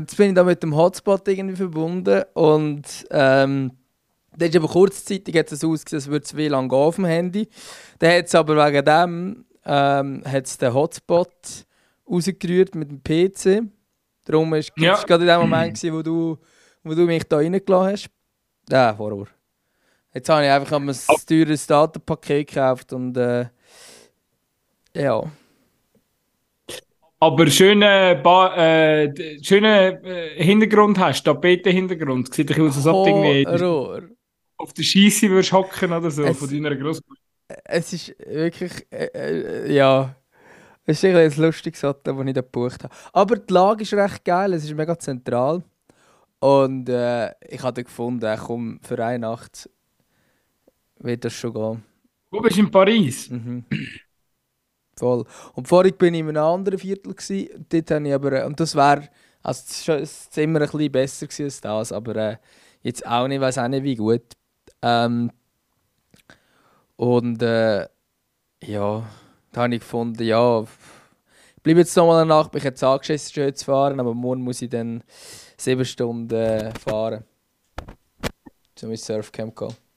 Jetzt bin ich da mit dem Hotspot irgendwie verbunden und ähm, dann ist aber kurzzeitig hat es ausgesehen, als würde es WLAN gehen auf dem Handy. Dann hat es aber wegen dem ähm, hat's den Hotspot rausgerührt mit dem PC. Darum war es Ja. gerade in dem Moment, gewesen, wo, du, wo du mich da reingelassen hast. Ja, Horror. Jetzt habe ich einfach ein teures Datenpaket gekauft und äh, ja. Aber schönen ba äh, schönen äh, Hintergrund hast, Tapeten-Hintergrund. Sieht bisschen aus, als ob du auf der Scheisse würdest hocken oder so, Es- von deiner Großmutter. Es ist wirklich, äh, äh, ja, es ist ein, lustiges Hotel, das ich da gebucht habe. Aber die Lage ist recht geil, es ist mega zentral. Und äh, ich habe gefunden, komm, für eine Nacht wird das schon gehen. Wo bist du in Paris? Mhm. Voll. Und vorhin bin ich in einem anderen Viertel. Gewesen. und Dort habe ich aber, äh, und das wäre, also das, Zimmer ein bisschen besser gewesen als das, aber äh, jetzt auch nicht, weiß auch nicht wie gut. Ähm, und äh, ja, da habe ich gefunden, ja, ich bleibe jetzt noch mal eine Nacht, bin jetzt angeschissen, schön zu fahren, aber morgen muss ich dann sieben Stunden äh, fahren. Zum Surfcamp gehen.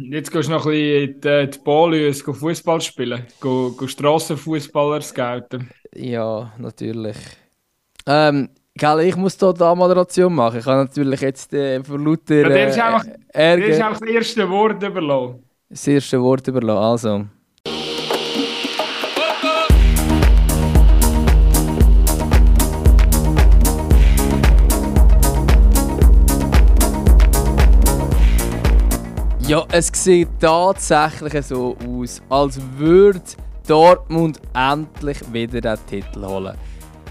Jetzt gehst du noch ein bisschen in die, Banlieues go Fußball spielen. Go, go Strassenfußballer scouten. Ja, natürlich. Ähm, gell, ich muss hier die Moderation machen. Ich kann natürlich jetzt äh, vor lauter Ja, der ist äh, einfach- Das Ärger ist einfach das erste Wort überlassen. das erste Wort überlassen. Also. Ja, es sieht tatsächlich so aus, als würde Dortmund endlich wieder den Titel holen.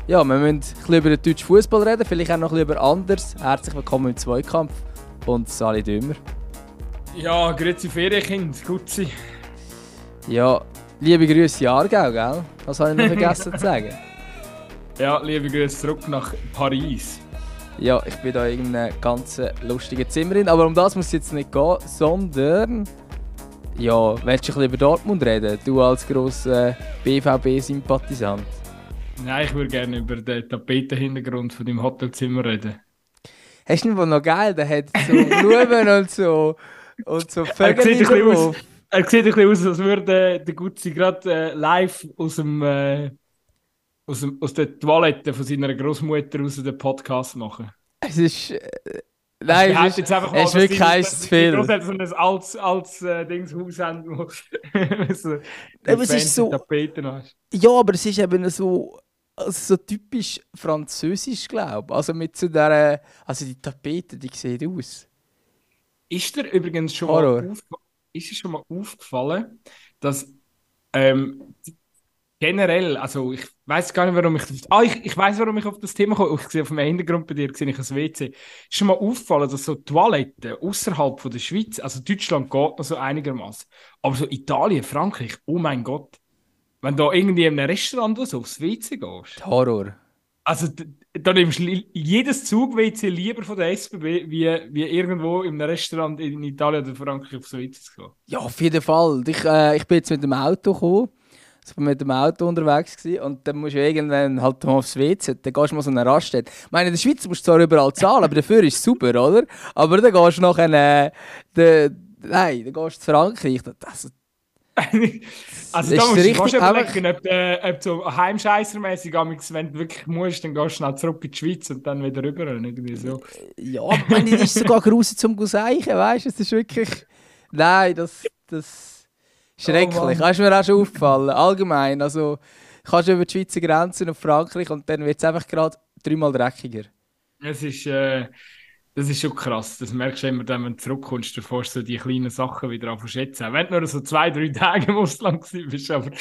Ja, wir müssen ein bisschen über den deutschen Fußball reden, vielleicht auch noch ein bisschen über anders. Herzlich willkommen im Zweikampf und Sali Dümmer. Ja, grüezi Ferienkind, Gutzi. Ja, liebe Grüße Aargau, gell? Das habe ich noch vergessen zu sagen. Ja, liebe Grüße zurück nach Paris. Ja, ich bin da in einem ganz lustigen Zimmer drin, aber um das muss es jetzt nicht gehen, sondern... Ja, willst du ein bisschen über Dortmund reden? Du als grosser BVB-Sympathisant. Nein, ich würde gerne über den Tapetenhintergrund von deinem Hotelzimmer reden. Hast du nicht noch geil? Der hat so Blumen und so... Und so Er Vögel sieht, ein bisschen aus, er sieht ein bisschen aus, als würde der Gutzi gerade äh, live aus, dem, äh, aus, aus der Toilette von seiner Großmutter aus den Podcast machen. Es ist... Äh, nein, Ich es ist, jetzt einfach es ist wirklich dass zu viel. Großeltern so ein altes, altes äh, Dingshaus haben, wo so Aber es ist so- Tapeten hast. Ja, aber es ist eben so, also so typisch französisch, glaube ich. Also mit so der, also die Tapete, die sieht aus. Ist dir übrigens schon Horror. mal, aufge ist dir schon mal aufgefallen, dass ähm, generell, also ich weiß gar nicht, warum ich, ah, ich, ich weiß, warum ich auf das Thema komme. Ich sehe auf dem Hintergrund bei dir sehe ich ein WC. Ist schon mal aufgefallen, dass so Toiletten außerhalb von der Schweiz, also Deutschland geht noch so einigermaßen, aber so Italien, Frankreich, oh mein Gott, wenn du irgendwie in einem Restaurant oder so aufs WC gehst, Horror. also da nimmst du jedes Zug-WC lieber von der SBB, wie, wie irgendwo in einem Restaurant in Italien oder Frankreich aufs WC zu gehen. Ja, auf jeden Fall. Ich, äh, ich bin jetzt mit dem Auto gekommen. Ich bin mit dem Auto unterwegs gewesen, und dann musst du irgendwann halt mal aufs WC, dann gehst du mal so eine Raststätte. Ich meine, in der Schweiz musst du zwar überall zahlen, aber dafür ist es super, oder? Aber dann gehst du nachher, äh, de, nein, dann gehst du zu Frankreich. Das, also da musst du fast überlegen, ob, äh, ob so heimscheißermäßig, wenn du wirklich musst, dann gehst du schnell zurück in die Schweiz und dann wieder rüber. Irgendwie so. Ja, aber ich meine, das ist sogar grusig zum Guseichen, weißt du? Es ist wirklich. Nein, das. das schrecklich. Mann. das ist mir auch schon aufgefallen. Allgemein. Also, kannst du über die Schweizer Grenzen auf Frankreich und dann wird es einfach gerade dreimal dreckiger. Es ist, äh, das ist schon krass. Das merkst du immer wenn du zurückkommst, davor so die kleinen Sachen wieder an schätzen. Wenn du nur so zwei, drei Tage im Ausland bist, aber.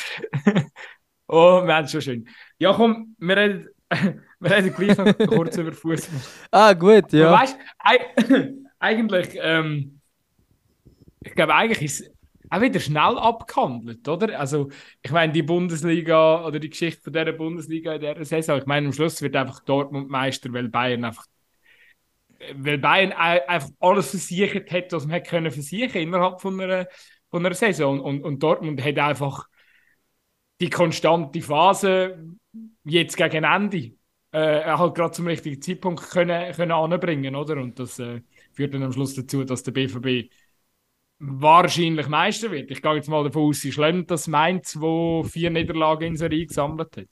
oh, es schon schön. Ja, komm, wir reden, wir reden gleich noch kurz über Fußball. Ah, gut, Ja. ja. Weißt eigentlich, ähm, ich glaube, eigentlich ist es auch wieder schnell abgehandelt, oder? Also, ich meine, die Bundesliga oder die Geschichte von dieser Bundesliga in dieser Saison, ich meine, am Schluss wird einfach Dortmund Meister, weil Bayern einfach weil Bayern ei- einfach alles versichert hat, was man können versichern innerhalb von einer, von einer Saison. Und, und Dortmund hat einfach die konstante Phase jetzt gegen Ende. äh, halt gerade zum richtigen Zeitpunkt können, können anbringen, oder? Und das äh, führt dann am Schluss dazu, dass der BVB wahrscheinlich Meister wird. Ich gehe jetzt mal davon aus, sie schlimm, dass Mainz, wo vier Niederlagen in Serie gesammelt hat.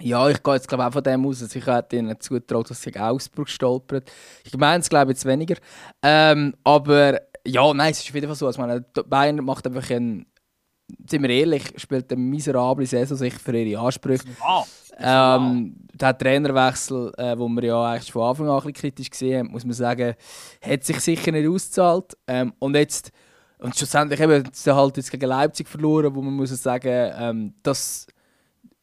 Ja, ich gehe jetzt glaube auch von dem aus, dass ich hätte ihnen zutraut, dass sie Augsburg stolpert. Ich meine es glaube ich jetzt weniger. Ähm, aber ja, nein, es ist Fall so. Also, meine, Bayern macht einfach einen, sind wir ehrlich, spielt eine miserable Saison sich für ihre Ansprüche. Ähm, der Trainerwechsel, äh, wo wir ja eigentlich von Anfang an ein bisschen kritisch gesehen haben, muss man sagen, hat sich sicher nicht ausgezahlt. Ähm, und jetzt, und schlussendlich eben, sie halt jetzt gegen Leipzig verloren, wo man muss sagen, ähm, dass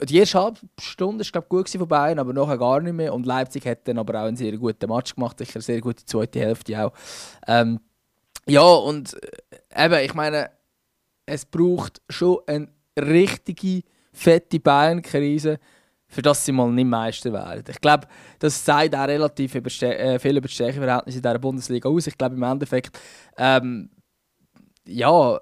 die erste halbe Stunde war glaub, gut von Bayern, aber nachher gar nicht mehr. Und Leipzig hat dann aber auch einen sehr guten Match gemacht, sicher eine sehr gute zweite Hälfte auch. Ähm, ja, und äh, eben, ich meine, es braucht schon eine richtige, fette Bayern-Krise, für das sie mal nicht Meister werden. Ich glaube, das sagt auch relativ äh, viel über die Stärkeverhältnisse in dieser Bundesliga aus. Ich glaube, im Endeffekt, ähm, ja,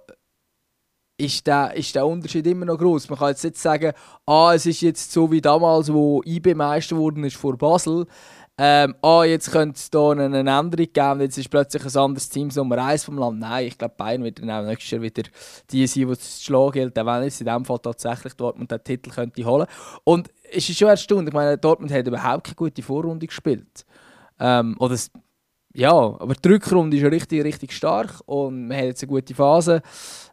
ist der, ist der Unterschied immer noch groß. Man kann jetzt nicht sagen, ah, es ist jetzt so wie damals, wo IB Meister geworden ist vor Basel ähm, oh, jetzt könnte es hier eine Änderung geben, jetzt ist plötzlich ein anderes Team Nummer 1 vom Land. Nein, ich glaube, Bayern wird dann auch nächstes Jahr wieder die sein, die es zu schlagen gilt, wenn es in diesem Fall tatsächlich Dortmund den Titel könnte holen Und es ist schon erstaunlich, ich meine, Dortmund hat überhaupt keine gute Vorrunde gespielt. Ähm, oder es, ja, aber die Rückrunde ist richtig, richtig stark und man hat jetzt eine gute Phase.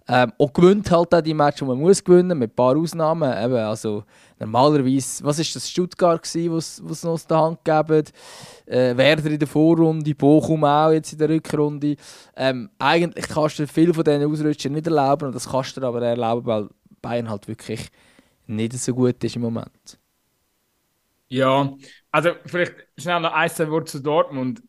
Ähm, und gewinnt halt auch die Matches, die man muss gewinnen, mit ein paar Ausnahmen. Eben, also normalerweise, was war das Stuttgart was was noch aus der Hand gegeben? Äh, Werder in der Vorrunde, Bochum auch jetzt in der Rückrunde. Ähm, eigentlich kannst du viel von diesen Ausrutschern nicht erlauben und das kannst du aber erlauben, weil Bayern halt wirklich nicht so gut ist im Moment. Ja, also vielleicht schnell noch ein Wort zu Dortmund.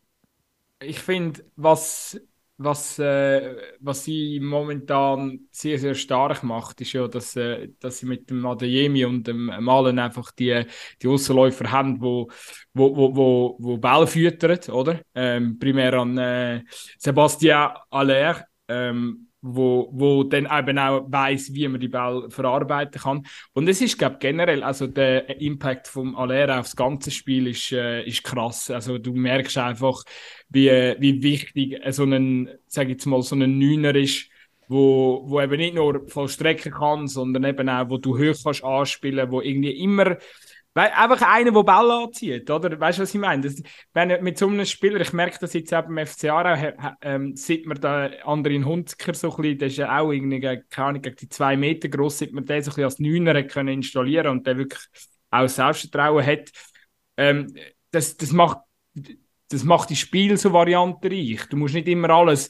Ich finde, was was, äh, was sie momentan sehr, sehr stark macht, ist ja, dass, äh, dass sie mit dem Adeyemi und dem Malen einfach die, die Aussenläufer haben, wo, wo, wo, wo, wo Ball füttern, oder? Ähm, primär an äh, Sebastian Aller, ähm, wo, wo dann eben auch weiß, wie man die Ball verarbeiten kann. Und es ist, glaube generell, also der Impact vom Alera aufs ganze Spiel ist, äh, ist krass. Also du merkst einfach, wie, wie wichtig so ein, sag ich jetzt mal, so ein Neuner ist, wo, wo eben nicht nur vollstrecken kann, sondern eben auch, wo du hoch kannst anspielen, wo irgendwie immer einfach einer, der Ball anzieht, oder? Weißt du, was ich meine? Das, wenn mit so einem Spieler, ich merke das jetzt eben beim FC Aarau, ähm, sieht man da anderen Hunziker so ein bisschen, der ist ja auch irgendwie, keine Ahnung, die zwei Meter groß, sieht man den so ein bisschen als Neuner können installieren und der wirklich auch Selbstvertrauen hat. Ähm, das, das, macht, das macht die Spiel so variantenreich. Du musst nicht immer alles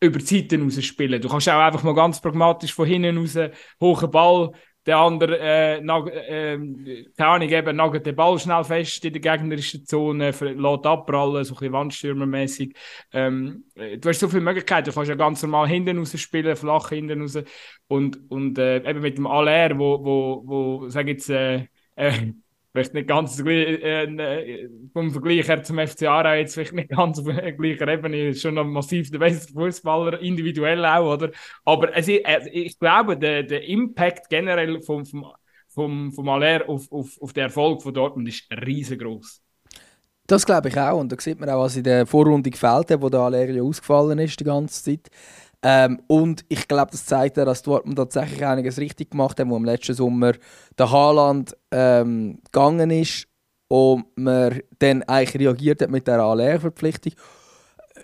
über die Zeiten raus spielen. Du kannst auch einfach mal ganz pragmatisch von hinten raus, hohen Ball, der andere, äh, nag, äh, keine Ahnung, eben, nagelt den Ball schnell fest in der gegnerischen Zone, lässt abprallen, so ein bisschen Wandstürmermäßig. Ähm, äh, du hast so viele Möglichkeiten. Du kannst ja ganz normal hinten raus spielen, flach hinten raus. Und, und äh, eben mit dem Aller, wo, wo, wo sag jetzt, äh, äh, vielleicht nicht ganz äh, äh, vom Vergleich her zum FC Aarau jetzt vielleicht nicht ganz auf der gleichen Ebene, ist schon noch massiv der beste Fußballer, individuell auch, oder? Aber es, äh, ich glaube, der, der Impact generell vom, vom, vom, vom Aller auf, auf, auf den Erfolg von Dortmund ist riesengroß. Das glaube ich auch. Und da sieht man auch, was in der Vorrunde gefällt hat, wo der Aller ausgefallen ist die ganze Zeit. Ähm, und ich glaube, das zeigt ja, dass Dortmund tatsächlich einiges richtig gemacht hat, wo im letzten Sommer der Haaland ähm, gegangen ist und man dann eigentlich reagiert hat mit der Aller-Verpflichtung.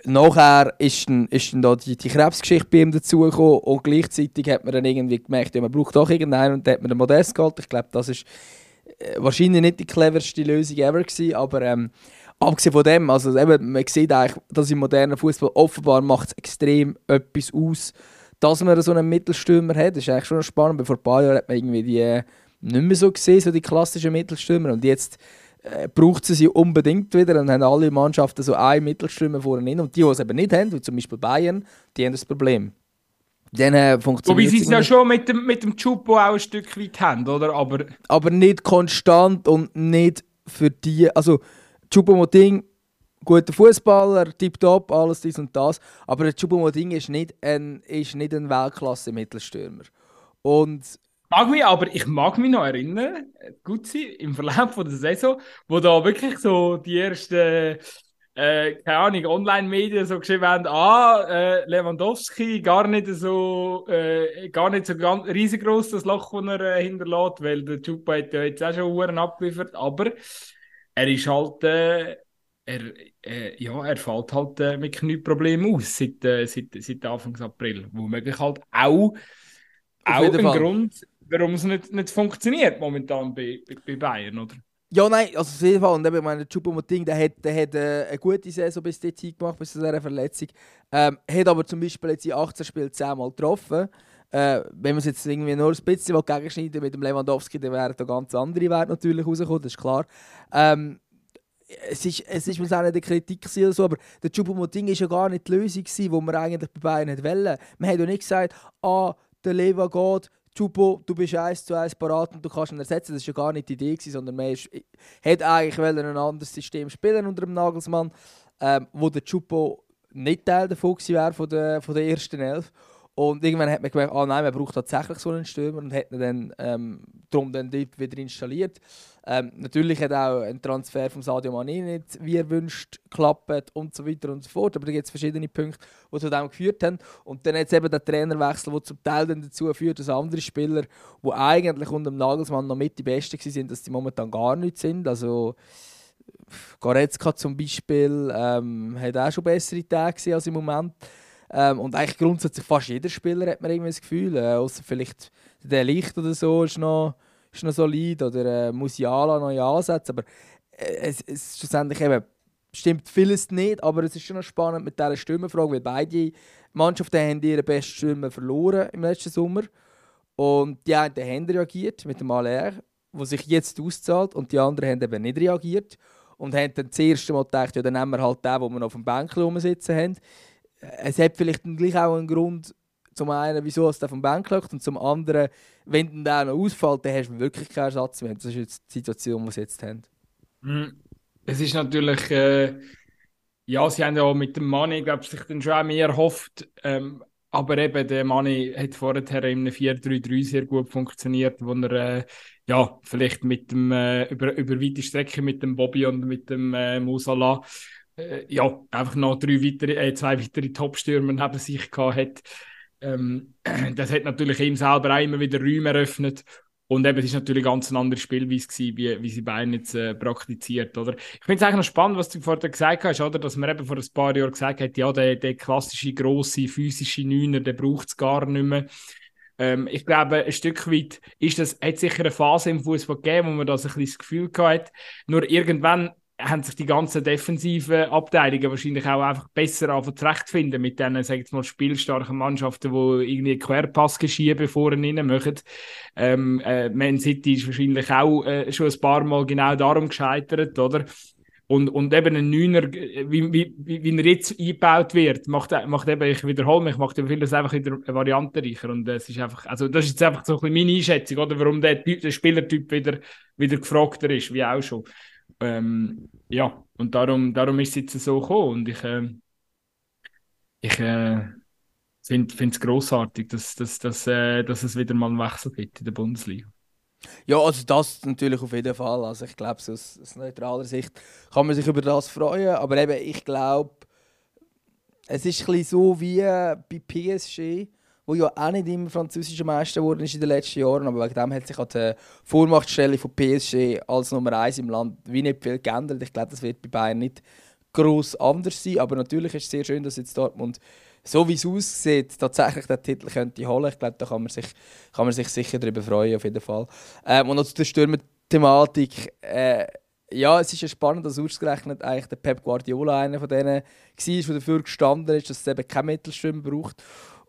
Nachher ist dann, ist dann da die, die Krebsgeschichte bei ihm dazugekommen und gleichzeitig hat man dann irgendwie gemerkt, ja, man braucht doch irgendeinen und dann hat man den Modest geholt. Ich glaube, das ist äh, wahrscheinlich nicht die cleverste Lösung ever gewesen, aber ähm, abgesehen von dem, also eben, man sieht eigentlich, dass im modernen Fußball offenbar macht es extrem etwas aus, dass man so einen Mittelstürmer hat. Das ist eigentlich schon spannend, weil vor ein paar Jahren hat man irgendwie die äh, nicht mehr so gesehen, so die klassischen Mittelstürmer. Und jetzt äh, braucht sie sie unbedingt wieder und haben alle Mannschaften so einen Mittelstürmer vorne hin. Und die, die es eben nicht haben, wie zum Beispiel Bayern, die haben das Problem. Dann äh, funktioniert Wobei sie es ja schon mit dem, mit dem Chupo auch ein Stück weit haben, oder? Aber, aber nicht konstant und nicht für die. Also, Choupo-Moting, guter Fußballer, tipptopp, alles dies und das. Aber Choupo-Moting ist nicht ein, ist nicht ein Weltklasse-Mittelstürmer. Und mag mich, aber ich mag mich noch erinnern, gut sein, im Verlauf von der Saison, wo da wirklich so die ersten, äh, keine Ahnung, Online-Medien so geschrieben haben, ah, äh, Lewandowski gar nicht so, äh, gar nicht so ganz riesengroß das Loch, das er äh, hinterlässt, weil der Chupa hat ja jetzt auch schon Uhren abgeliefert, aber er ist halt, äh, er, äh, ja, er fällt halt äh, mit Knieproblemen aus seit, äh, seit, seit Anfang April, wo möglich halt auch, auch ein Fall. Grund warum es nicht, nicht funktioniert momentan bei, bei, bei Bayern, oder? Ja, nein, also auf jeden Fall. Und eben, ich meine, Choupo-Moting, der hat, der hat äh, eine gute Saison bis dorthin gemacht, bis zu dieser Verletzung. Ähm, hat aber zum Beispiel jetzt in 18 Spielen 10 Mal getroffen. Äh, wenn man es jetzt irgendwie nur ein bisschen gegenschneiden mit dem Lewandowski, dann wären da ganz andere Werte natürlich rausgekommen, das ist klar. Ähm, es ist, es ist muss auch nicht eine Kritik oder so, aber der Choupo-Moting war ja gar nicht die Lösung, die wir eigentlich bei Bayern wollen. Man hat ja nicht gesagt, ah, der Lewa geht, Chupo, du bist eins zu eins parat und du kannst ihn ersetzen. Das war ja gar nicht die Idee, sondern man hätte eigentlich ein anderes System spielen unter dem Nagelsmann, ähm, wo der Chupo nicht Teil davon wäre von der, von der ersten Elf. Und irgendwann hat man gemerkt, ah nein, man braucht tatsächlich so einen Stürmer und hat ihn dann ähm, darum dann wieder installiert. Ähm, natürlich hat auch ein Transfer von Sadio Mane nicht, wie er wünscht, geklappt und so weiter und so fort. Aber da gibt es verschiedene Punkte, die zu dem geführt haben. Und dann jetzt eben der Trainerwechsel, der zum Teil dann dazu führt, dass andere Spieler, die eigentlich unter dem Nagelsmann noch mit die Besten sind, dass die momentan gar nicht sind. Also Goretzka zum Beispiel ähm, hat auch schon bessere Tage als im Moment. Ähm, und eigentlich grundsätzlich fast jeder Spieler hat man irgendwie das Gefühl, äh, außer vielleicht der Licht oder so ist noch, ist noch solid oder äh, Musiala neue Ansätze, aber äh, es, es schlussendlich eben stimmt vieles nicht, aber es ist schon noch spannend mit dieser Stimmenfrage, weil beide Mannschaften haben ihre besten Stimmen verloren im letzten Sommer. Und die einen haben reagiert mit dem Aller, wo sich jetzt auszahlt und die anderen haben eben nicht reagiert. Und haben dann das erste Mal gedacht, ja, dann nehmen wir halt den, den wir auf dem Bänkchen rumsitzen haben es hat vielleicht gleich auch einen Grund, zum einen, wieso es vom Bank läuft und zum anderen, wenn dann der noch ausfällt, dann hast du wirklich keinen Ersatz mehr. Das ist jetzt die Situation, die sie jetzt haben. Hm. Es ist natürlich, äh, ja, sie haben ja mit dem Money, glaube ich, sich dann schon mehr erhofft. Ähm, aber eben, der Money hat vorher in einem 4-3-3 sehr gut funktioniert, wo er äh, ja, vielleicht mit dem, äh, über, über weite Strecke mit dem Bobby und mit dem äh, Musala ja, einfach noch drei weitere, äh, zwei weitere Top-Stürmer neben sich gehabt hat. Ähm, das hat natürlich ihm selber auch immer wieder Räume eröffnet. Und eben, es ist natürlich ganz ein anderes Spielweise gewesen, wie, wie sie beiden jetzt äh, praktiziert, oder? Ich finde es eigentlich noch spannend, was du vorher gesagt hast, oder? Dass man eben vor ein paar Jahren gesagt hat, ja, der, der klassische, grosse, physische Neuner, der braucht es gar nicht mehr. Ähm, ich glaube, ein Stück weit ist das, hat sicher eine Phase im Fußball gegeben, wo man das ein bisschen das Gefühl hat. Nur irgendwann haben sich die ganzen defensiven Abteilungen wahrscheinlich auch einfach besser zurechtfinden mit diesen, sag ich mal, spielstarken Mannschaften, die irgendwie Querpass geschieben vorne rein machen. Ähm, äh, Man City ist wahrscheinlich auch äh, schon ein paar Mal genau darum gescheitert, oder? Und, und eben ein Neuner, wie, wie, wie er jetzt eingebaut wird, macht, macht eben, ich wiederhole mich, macht vieles einfach wieder variantenreicher. Und es ist einfach, also das ist jetzt einfach so ein bisschen meine Einschätzung, oder? Warum der, der Spielertyp wieder, wieder gefragter ist, wie auch schon. Ähm, ja, und darum, darum ist es jetzt so gekommen. Und ich, äh, ich äh, finde es grossartig, dass, dass, dass, äh, dass es wieder mal einen Wechsel gibt in der Bundesliga. Ja, also das natürlich auf jeden Fall. Also ich glaube, aus, aus neutraler Sicht kann man sich über das freuen. Aber eben, ich glaube, es ist ein bisschen so wie bei PSG wo ja auch nicht immer französischer Meister geworden ist in den letzten Jahren, aber wegen dem hat sich die Vormachtstelle von PSG als Nummer 1 im Land wie nicht viel geändert. Ich glaube, das wird bei Bayern nicht groß anders sein, aber natürlich ist es sehr schön, dass jetzt Dortmund so wie es aussieht, tatsächlich den Titel könnte holen. Ich glaube, da kann man sich, kann man sich sicher darüber freuen, auf jeden Fall. Ähm, und noch zu der Stürmer-Thematik. Äh, ja, es ist ja spannend, dass ausgerechnet eigentlich der Pep Guardiola einer von denen war, der dafür gestanden ist, dass es eben kein Mittelstürmer braucht.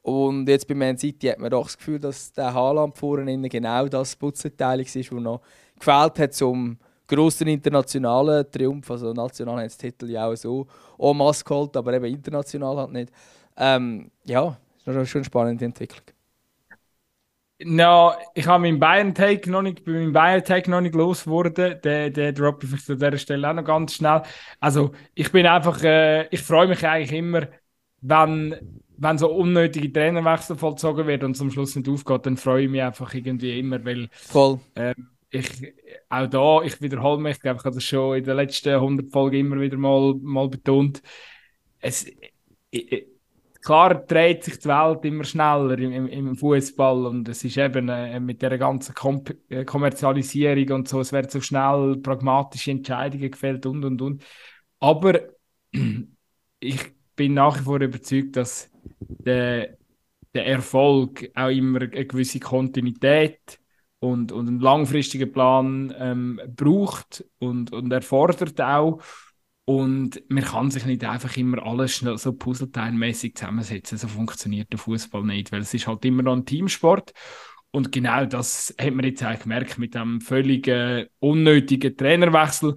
Und jetzt bei Man City hat man doch das Gefühl, dass der Haaland vorne genau das Putzteil ist, das noch gefehlt hat zum grossen internationalen Triumph. Also national hat das Titel ja auch so en masse geholt, aber eben international halt nicht. Ähm, ja, ist schon eine spannende Entwicklung. No, ich habe meinen Bayern-Take noch nicht, bei meinem Bayern-Take noch nicht losgeworden. Den, den droppe ich an dieser Stelle auch noch ganz schnell. Also, ich bin einfach, äh, ich freue mich eigentlich immer, wenn wenn so unnötige Trainerwechsel vollzogen wird und zum Schluss nicht aufgeht, dann freue ich mich einfach irgendwie immer, weil Voll. Ähm, ich, auch da, ich wiederhole mich, ich glaube, ich habe das schon in den letzten 100 Folgen immer wieder mal, mal betont. Es, ich, klar dreht sich die Welt immer schneller im, im, im Fußball und es ist eben äh, mit der ganzen Kom äh, Kommerzialisierung und so, es werden so schnell pragmatische Entscheidungen gefällt und und und. Aber ich bin nach wie vor überzeugt, dass der, der Erfolg auch immer eine gewisse Kontinuität und, und einen langfristigen Plan ähm, braucht und, und erfordert auch. Und man kann sich nicht einfach immer alles schnell so puzzleteilmäßig zusammensetzen. So funktioniert der Fußball nicht, weil es ist halt immer noch ein Teamsport. Und genau das hat man jetzt eigentlich gemerkt mit dem völlig unnötigen Trainerwechsel.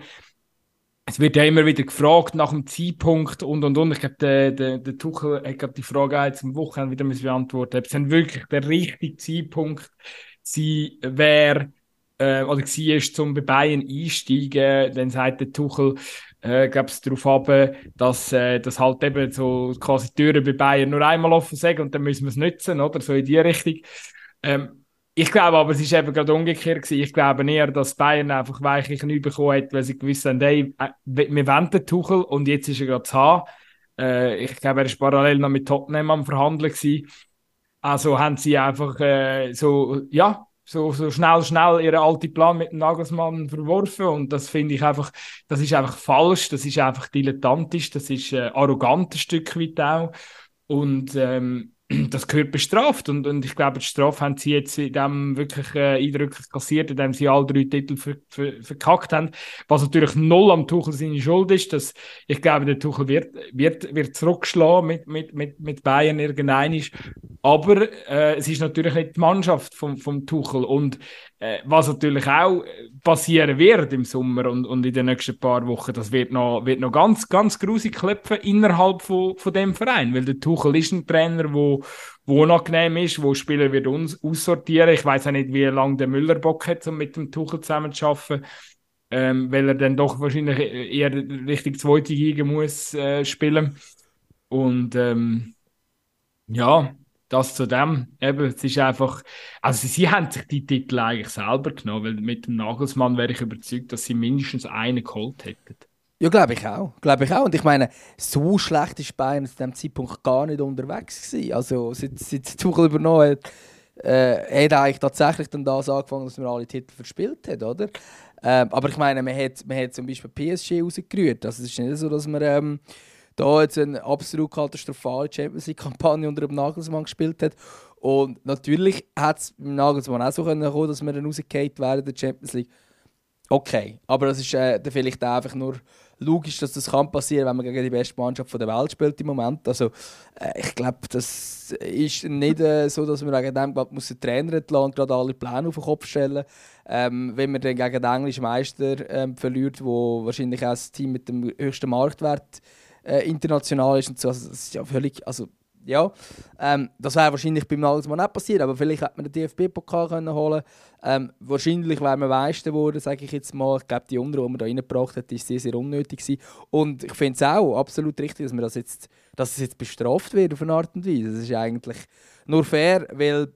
Es wird ja immer wieder gefragt nach dem Zeitpunkt und und und. Ich glaube, der, der, der Tuchel hat gerade die Frage jetzt am Wochenende wieder beantwortet. Ob es dann wirklich der richtige Zeitpunkt wäre äh, oder war, zum bei Bayern einsteigen, dann sagt der Tuchel, äh, glaube es darauf ab, dass äh, das halt eben so quasi die Türen bei Bayern nur einmal offen sind und dann müssen wir es nutzen, oder so in die Richtung. Ähm, ich glaube aber, es ist eben gerade umgekehrt gewesen. Ich glaube eher, dass Bayern einfach weichlich nicht bekommen hat, weil sie gewusst haben, hey, äh, wir wollen den Tuchel und jetzt ist er gerade zu haben. Äh, ich glaube, er ist parallel noch mit Tottenham am Verhandeln gewesen. Also haben sie einfach äh, so, ja, so, so schnell, schnell ihren alten Plan mit dem Nagelsmann verworfen. Und das finde ich einfach, das ist einfach falsch, das ist einfach dilettantisch, das ist äh, arrogant ein Stück weit auch. Und ähm, das gehört bestraft. Und, und ich glaube, die Strafe haben sie jetzt in dem wirklich äh, eindrücklich kassiert, indem sie alle drei Titel ver, ver, verkackt haben, was natürlich null am Tuchel seine Schuld ist, dass ich glaube, der Tuchel wird, wird, wird zurückschlagen mit, mit, mit, mit Bayern irgendein aber äh, es ist natürlich nicht die Mannschaft vom, vom Tuchel. Und äh, was natürlich auch passieren wird im Sommer und, und in den nächsten paar Wochen, das wird noch, wird noch ganz, ganz grusig klopfen innerhalb von, von dem Verein, weil der Tuchel ist ein Trainer, wo, unangenehm ist, wo Spieler wird uns aussortieren. Ich weiß auch nicht, wie lange der Müller Bock hat, um mit dem Tuchel zusammen zu arbeiten. Ähm, weil er dann doch wahrscheinlich eher richtig zweite Liga muss äh, spielen. Und ähm, ja, das zu dem. Eben, es ist einfach, also sie haben sich die Titel eigentlich selber genommen, weil mit dem Nagelsmann wäre ich überzeugt, dass sie mindestens einen geholt hätten. Ja, glaube ich auch. Glaube ich auch. Und ich meine, so schlecht ist Bayern zu diesem Zeitpunkt gar nicht unterwegs gewesen. Also seit, seit Tuchel übernommen hat, äh, hat eigentlich tatsächlich dann das angefangen, dass man alle Titel verspielt hat, oder? Ähm, aber ich meine, man hat, man hat zum Beispiel PSG rausgerührt. Also es ist nicht so, dass man ähm, da jetzt eine absolut katastrophale Champions League-Kampagne unter dem Nagelsmann gespielt hat. Und natürlich hat es mit Nagelsmann auch so können kommen, dass wir dann rausgefallen wären in der Champions League. Okay, aber das ist äh, vielleicht einfach nur logisch, dass das kann passieren, wenn man gegen die beste Mannschaft der Welt spielt im Moment. Also äh, ich glaube, das ist nicht äh, so, dass man wegen dem glaub, muss den Trainer entlassen und gerade alle Pläne auf den Kopf stellen. Ähm, wenn man dann gegen den englischen Meister ähm, verliert, wo wahrscheinlich auch das Team mit dem höchsten Marktwert äh, international ist und so. Also, das ist ja völlig, also ja, ähm, das wäre wahrscheinlich beim Nagelsmann nicht passiert, aber vielleicht hätte man den DFB-Pokal können holen ähm, Wahrscheinlich wäre man Meister geworden, sage ich jetzt mal. Ich glaube, die Unruhe, die man da reingebracht hat, ist sehr, sehr unnötig gewesen. Und ich finde es auch absolut richtig, dass, man das jetzt, dass es jetzt bestraft wird auf eine Art und Weise. Das ist eigentlich nur fair, weil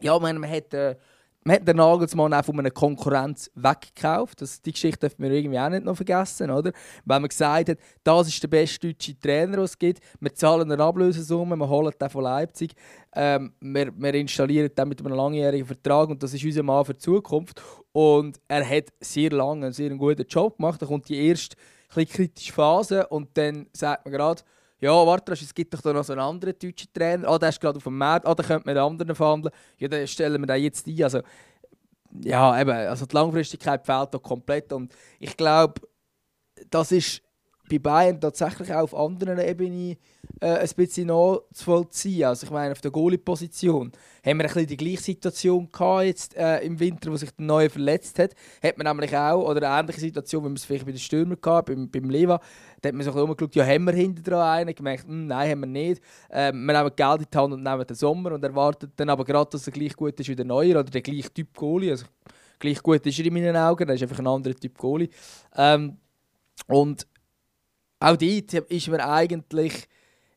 ja, man, man hat... Äh, man hat den Nagelsmann auch von einer Konkurrenz weggekauft. Das, die Geschichte dürfen wir irgendwie auch nicht noch vergessen, oder? Wenn man gesagt hat, das ist der beste deutsche Trainer, den es gibt, wir zahlen eine Ablösesumme, wir holen den von Leipzig, ähm, wir, wir installieren den mit einem langjährigen Vertrag und das ist unser Mann für die Zukunft. Und er hat sehr lange einen sehr guten Job gemacht. Da kommt die erste kritische Phase und dann sagt man gerade, ja, warte, es gibt doch da noch so einen anderen deutschen Trainer, ah, der ist gerade auf dem Markt, ah, da könnte man einen anderen verhandeln, ja, dann stellen wir den jetzt ein. Also, ja, eben, also die Langfristigkeit fehlt da komplett. Und ich glaube, das ist bei Bayern tatsächlich auch auf anderen Ebenen äh, ein bisschen nachzuvollziehen. Also ich meine, auf der Goalie-Position haben wir ein bisschen die gleiche Situation gehabt jetzt äh, im Winter, wo sich der Neue verletzt hat. Hat man nämlich auch, oder eine ähnliche Situation, wie man es vielleicht bei den Stürmern gehabt, beim, beim Leva, da hat man sich umgeschaut, ja, haben wir hinten dran einen? Gemerkt, hm, nein, haben wir nicht. Ähm, wir nehmen Geld in die Hand und nehmen den Sommer und erwartet dann aber gerade, dass er gleich gut ist wie der Neue oder der gleiche Typ Goalie. Also, gleich gut ist er in meinen Augen, er ist einfach ein anderer Typ Goalie. Ähm, und auch dort ist man eigentlich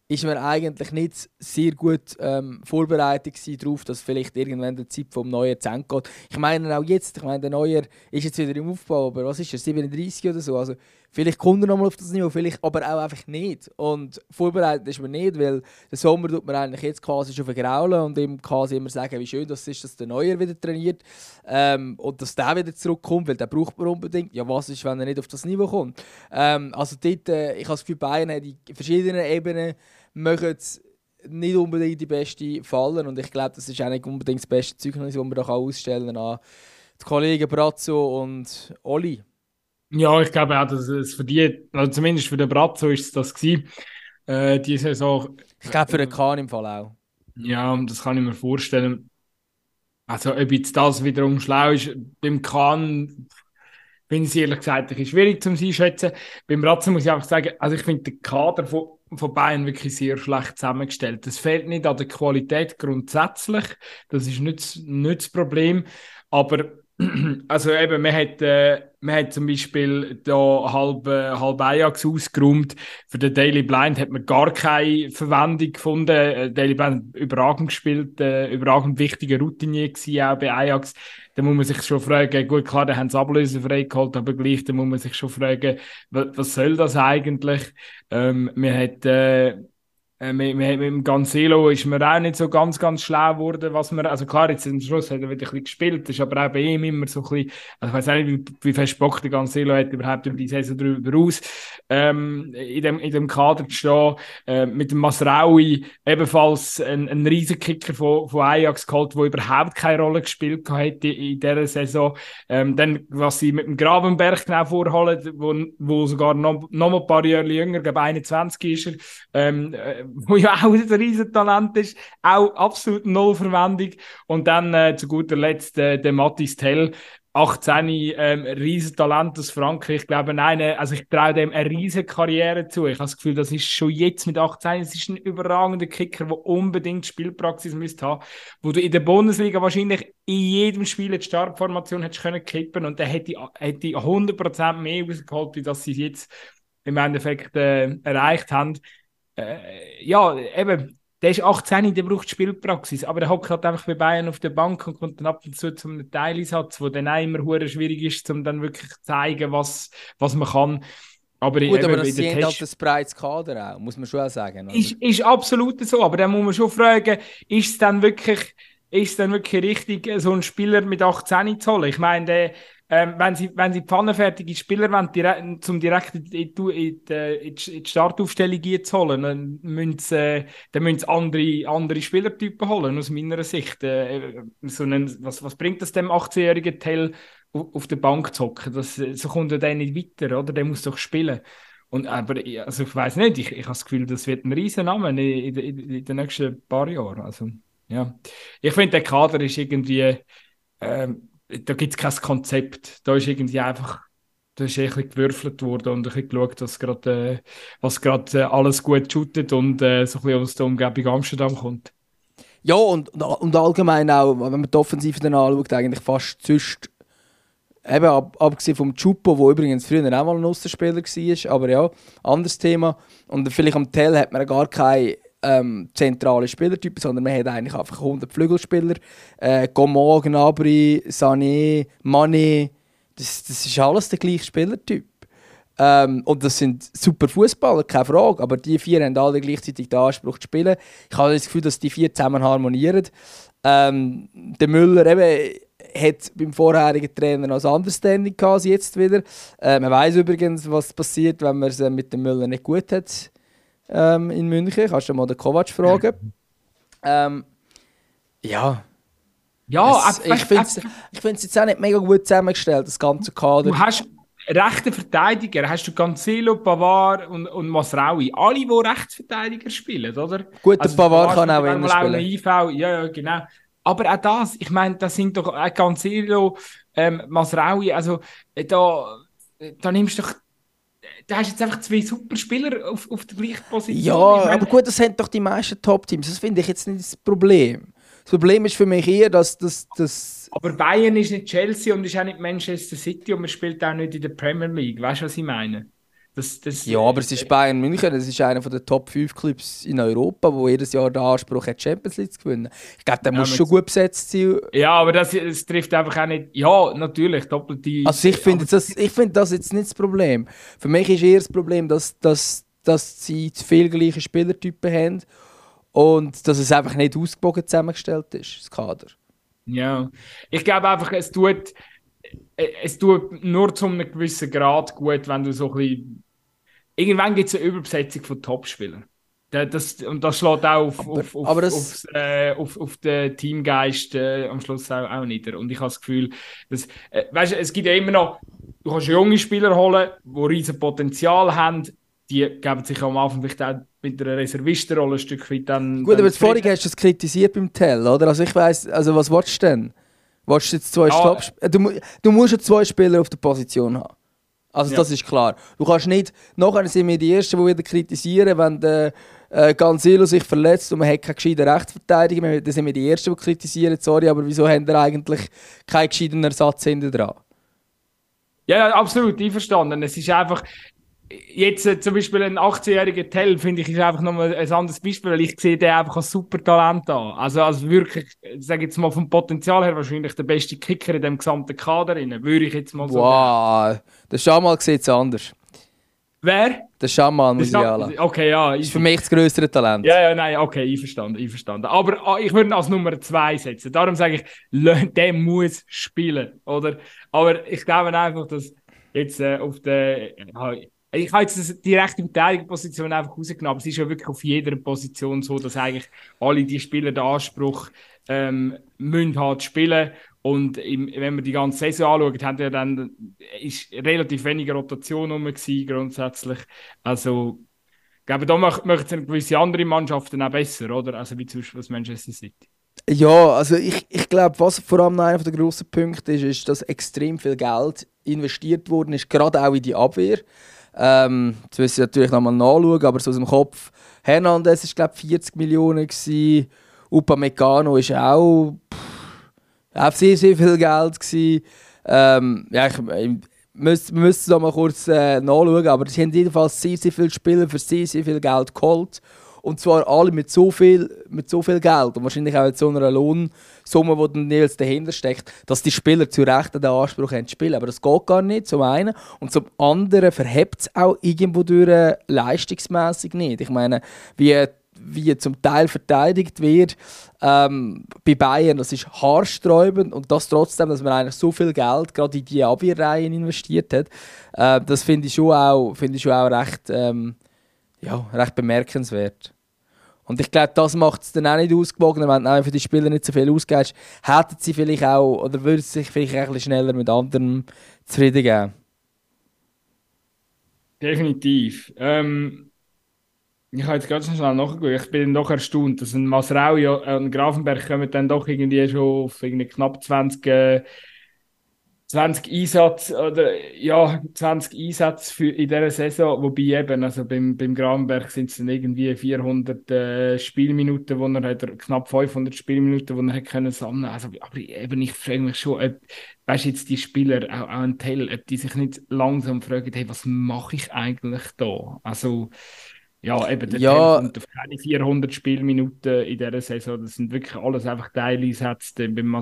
ist man eigentlich nicht sehr gut ähm, vorbereitet darauf, dass vielleicht irgendwann die Zeit vom Neuen zu geht. Ich meine auch jetzt, ich meine, der Neue ist jetzt wieder im Aufbau, aber was ist er, 37 oder so? Also vielleicht kommt er nochmal auf das Niveau, vielleicht aber auch einfach nicht. Und vorbereitet ist man nicht, weil den Sommer tut man eigentlich jetzt quasi schon vergraulen und ihm quasi immer sagen, wie schön das ist, dass der Neuer wieder trainiert ähm, und dass der wieder zurückkommt, weil der braucht man unbedingt. Ja, was ist, wenn er nicht auf das Niveau kommt? Ähm, also dort, äh, ich habe das Gefühl, Bayern hat die verschiedenen Ebenen machen nicht unbedingt die beste fallen und ich glaube, das ist auch nicht unbedingt das beste Zeugnis, das man da ausstellen kann an die Kollegen Brazzo und Oli. Ja, ich glaube auch, dass es für die, also zumindest für den Brazzo ist es das gewesen, äh, die Saison. Ich glaube für den Kahn im Fall auch. Ja, das kann ich mir vorstellen. Also ob jetzt das wiederum schlau ist, beim Kahn finde ich ehrlich gesagt ein bisschen schwierig zu einschätzen. Beim Brazzo muss ich einfach sagen, also ich finde den Kader von von Bayern wirklich sehr schlecht zusammengestellt. Es fehlt nicht an der Qualität grundsätzlich, das ist nicht, nicht das Problem, aber also eben, man hat, äh, man hat zum Beispiel da halb, äh, halb Ajax ausgeräumt. Für den Daily Blind hat man gar keine Verwendung gefunden. Äh, Daily Blind hat überragend gespielt, äh, überragend wichtiger Routinier gewesen, auch bei Ajax. Da muss man sich schon fragen, gut, klar, da haben sie Ablöse freigeholt, aber gleich, da muss man sich schon fragen, was, was soll das eigentlich? Ähm, man hat, äh, äh, mit, mit, dem Cancelo ist mir auch nicht so ganz, ganz schlau geworden, was man, also klar, jetzt am Schluss hat er wieder ein bisschen gespielt, ist aber auch bei ihm immer so ein bisschen, also ich weiß nicht, wie, wie fest Bock der Cancelo hat überhaupt über die Saison drüber aus, ähm, in dem, in dem Kader zu stehen, äh, mit dem Masraui ebenfalls ein, ein Riesenkicker von, von Ajax geholt, der überhaupt keine Rolle gespielt hat in, in dieser Saison, ähm, dann, was sie mit dem Gravenberg genau vorholen, wo, wo sogar noch, noch ein paar Jahre jünger, glaube 21 ist er, ähm, äh, wo ja auch ein Riesentalent ist, auch absolut null Verwendung. Und dann äh, zu guter Letzt äh, der Mathis Tell, 18, ähm, Riesentalent aus Frankreich. Ich glaube, nein, also ich traue dem eine riesen Karriere zu. Ich habe das Gefühl, das ist schon jetzt mit 18, es ist ein überragender Kicker, der unbedingt Spielpraxis müsste haben, wo du in der Bundesliga wahrscheinlich in jedem Spiel eine Startformation hättest können kippen und der hätte, hätte 100% mehr rausgeholt, wie das sie jetzt im Endeffekt äh, erreicht haben äh, ja, eben, der ist 18, der braucht Spielpraxis, aber der hockt halt einfach bei Bayern auf der Bank und kommt dann ab und zu zum Teileinsatz, wo dann auch immer hure schwierig ist, um dann wirklich zu zeigen, was, was man kann. Aber Gut, aber das sind halt ein breites Kader auch, muss man schon auch sagen. Ist, ist absolut so, aber dann muss man schon fragen, ist es dann wirklich, ist es dann wirklich richtig, so einen Spieler mit 18 zu holen? Ich meine, der, ähm, wenn, sie, wenn sie pfannenfertige Spieler wollen, direkt, zum direkt in, in, in, in, die Startaufstellung zu holen, dann müssen sie, äh, dann müssen sie andere, andere Spielertypen holen, aus meiner Sicht. Äh, so einen, was, was bringt das dem 18-jährigen Teil auf, auf der Bank zu hocken? Das, so kommt er dann nicht weiter, oder? Der muss doch spielen. Und, aber also ich weiß nicht, ich, ich habe das Gefühl, das wird ein Riesenname in, in, in, in den nächsten paar Jahren. Also, ja. Ich finde, der Kader ist irgendwie. Ähm, da gibt es kein Konzept. Da ist irgendwie einfach, da ist ein bisschen gewürfelt worden und ein bisschen geschaut, was gerade äh, was äh, alles gut shootet und äh, so ein bisschen aus der Umgebung Amsterdam kommt. Ja, und, und allgemein auch, wenn man die Offensive dann anschaut, eigentlich fast sonst, eben ab, abgesehen vom Chupo, der übrigens früher auch mal ein Aussenspieler war, aber ja, anderes Thema. Und vielleicht am Tell hat man gar keine ähm, zentrale Spielertypen, sondern man hat eigentlich einfach 100 Flügelspieler. Äh, Gomon, Gnabry, Sané, Mané, das, das ist alles der gleiche Spielertyp. Ähm, und das sind super Fußballer, keine Frage. Aber die vier haben alle gleichzeitig den Anspruch zu spielen. Ich habe das Gefühl, dass die vier zusammen harmonieren. Ähm, der Müller eben hat beim vorherigen Trainer ein Understanding gehabt, als jetzt wieder. Äh, man weiß übrigens, was passiert, wenn man es mit dem Müller nicht gut hat ähm, in München. Kannst du mal den Kovac fragen. Ähm, ja. Ja, es, ich finde es jetzt auch nicht mega gut zusammengestellt, das ganze Kader. Du hast rechte Verteidiger, hast du Cancelo, Pavard und, und Masraui. Alle, die Rechtsverteidiger spielen, oder? Gut, also, der Pavard kann auch innen spielen. IV, ja, ja, genau. Aber auch das, ich meine, das sind doch auch Cancelo, ähm, Masraui, also da, da nimmst du doch da hast jetzt einfach zwei super Spieler auf, auf der gleichen Position. Ja, aber gut, das haben doch die meisten Top-Teams. Das finde ich jetzt nicht das Problem. Das Problem ist für mich eher, dass das. dass aber Bayern ist nicht Chelsea und ist auch nicht Manchester City und man spielt auch nicht in der Premier League. Weißt du, was ich meine? Das, das, Ja, aber es ist Bayern München, es ist einer der Top 5 Clubs in Europa, wo jedes Jahr den Anspruch hat, Champions League zu gewinnen. Ich glaube, der Ja, muss schon gut besetzt sein. Ja, aber das, das trifft einfach auch nicht. Ja, natürlich, doppelte. Also ich finde das, ich find das jetzt nicht das Problem. Für mich ist eher das Problem, dass, dass, dass sie zu viele gleiche Spielertypen haben und dass es einfach nicht ausgewogen zusammengestellt ist, das Kader. Ja, ich glaube einfach, es tut, äh, es tut nur zu einem gewissen Grad gut, wenn du so ein bisschen. Irgendwann gibt es eine Überbesetzung von Topspielern. Da- Das, und das schlägt auch auf, Aber- auf, auf, aber das- aufs, äh, auf, auf den Teamgeist äh, am Schluss auch, auch nieder. Und ich habe das Gefühl, dass, äh, weißt, es gibt ja immer noch, du kannst junge Spieler holen, die riesen Potenzial haben, die geben sich am Anfang vielleicht auch mit einer Reservistenrolle ein Stück weit dann. Gut, dann aber vorhin hast du es kritisiert beim Tell, oder? Also ich weiss, also was willst du denn? Willst du jetzt zwei Ja. Stops? äh, Du, du musst ja zwei Spieler auf der Position haben. Also Ja. das ist klar. Du kannst nicht, nachher sind wir die Ersten, die wieder kritisieren, wenn der äh, Cancelo sich verletzt und man hat keine gescheiten Rechtsverteidiger dann sind wir die Ersten, die kritisieren, sorry, aber wieso haben wir eigentlich keinen gescheiten Ersatz hinten dran? Ja, ja, absolut, einverstanden. Es ist einfach, jetzt äh, zum Beispiel ein 18-jähriger Tell, finde ich, ist einfach nochmal ein anderes Beispiel, weil ich sehe den einfach als super Talent an. Also, also wirklich, ich sage jetzt mal vom Potenzial her wahrscheinlich der beste Kicker in dem gesamten Kader, rein, würde ich jetzt mal so Wow, der Schamal sieht es anders. Wer? Der Schamal anlassen. Okay, ja. Ist für mich das größere Talent. Ja, ja, nein, okay, einverstanden, einverstanden. Aber ah, ich würde ihn als Nummer zwei setzen. Darum sage ich, der muss spielen, oder? Aber ich glaube einfach, dass jetzt äh, auf der... ja, ich habe jetzt die rechte Verteidigerposition einfach rausgenommen, aber es ist ja wirklich auf jeder Position so, dass eigentlich alle die Spieler den Anspruch ähm, müssen halt spielen und im, wenn wir die ganze Saison anschauen, haben ja dann ist relativ wenig Rotation gewesen, grundsätzlich. Also ich glaube, da macht es gewisse andere Mannschaften auch besser, oder? Also wie zum Beispiel das Manchester City. Ja, also ich, ich glaube, was vor allem einer der grossen Punkte ist, ist, dass extrem viel Geld investiert worden ist, gerade auch in die Abwehr. Ähm, das müssen wir natürlich nochmal nachschauen, aber so aus dem Kopf. Hernandez ist, glaube ich, 40 Millionen. Gewesen. Upamecano ist auch, pff, auch sehr, sehr viel Geld. Ähm, ja, ich, ich müsste, wir müssen da mal kurz äh, nachschauen, aber sie haben jedenfalls sehr, sehr viele Spieler für sehr, sehr viel Geld geholt. Und zwar alle mit so viel, mit so viel Geld und wahrscheinlich auch mit so einer Lohnsumme, die dann jeweils dahinter steckt, dass die Spieler zu Recht den Anspruch haben zu spielen. Aber das geht gar nicht, zum einen. Und zum anderen verhebt es auch irgendwo durch äh, leistungsmässig nicht. Ich meine, wie, wie zum Teil verteidigt wird ähm, bei Bayern, das ist haarsträubend und das trotzdem, dass man eigentlich so viel Geld gerade in die Abwehrreihen investiert hat, äh, das finde ich, schon auch- ich schon auch recht, ähm, ja, recht bemerkenswert. Und ich glaube, das macht es dann auch nicht ausgewogen, wenn du für die Spieler nicht so viel ausgibst, hätten sie vielleicht auch, oder würden sie sich vielleicht ein bisschen schneller mit anderen zufrieden geben. Definitiv. Ähm, ich habe jetzt ganz schnell nachgeguckt. Ich bin doch erstaunt, dass ein Masraui und ein Grafenberg kommen dann doch irgendwie schon auf irgendwie knapp 20, äh, 20 Einsatz oder ja, 20 Einsätze für in dieser Saison. Wobei eben, also beim, beim Grafenberg sind es dann irgendwie 400 äh, Spielminuten, wo er hat, knapp 500 Spielminuten, wo er hat können sammeln. Also, aber eben, ich frage mich schon, ob, weißt du, jetzt die Spieler, auch, auch ein Teil, ob die sich nicht langsam fragen, hey, was mache ich eigentlich da? Also, ja, eben, der Ja. Kommt auf keine 400 Spielminuten in dieser Saison. Das sind wirklich alles einfach Teileinsätze. Beim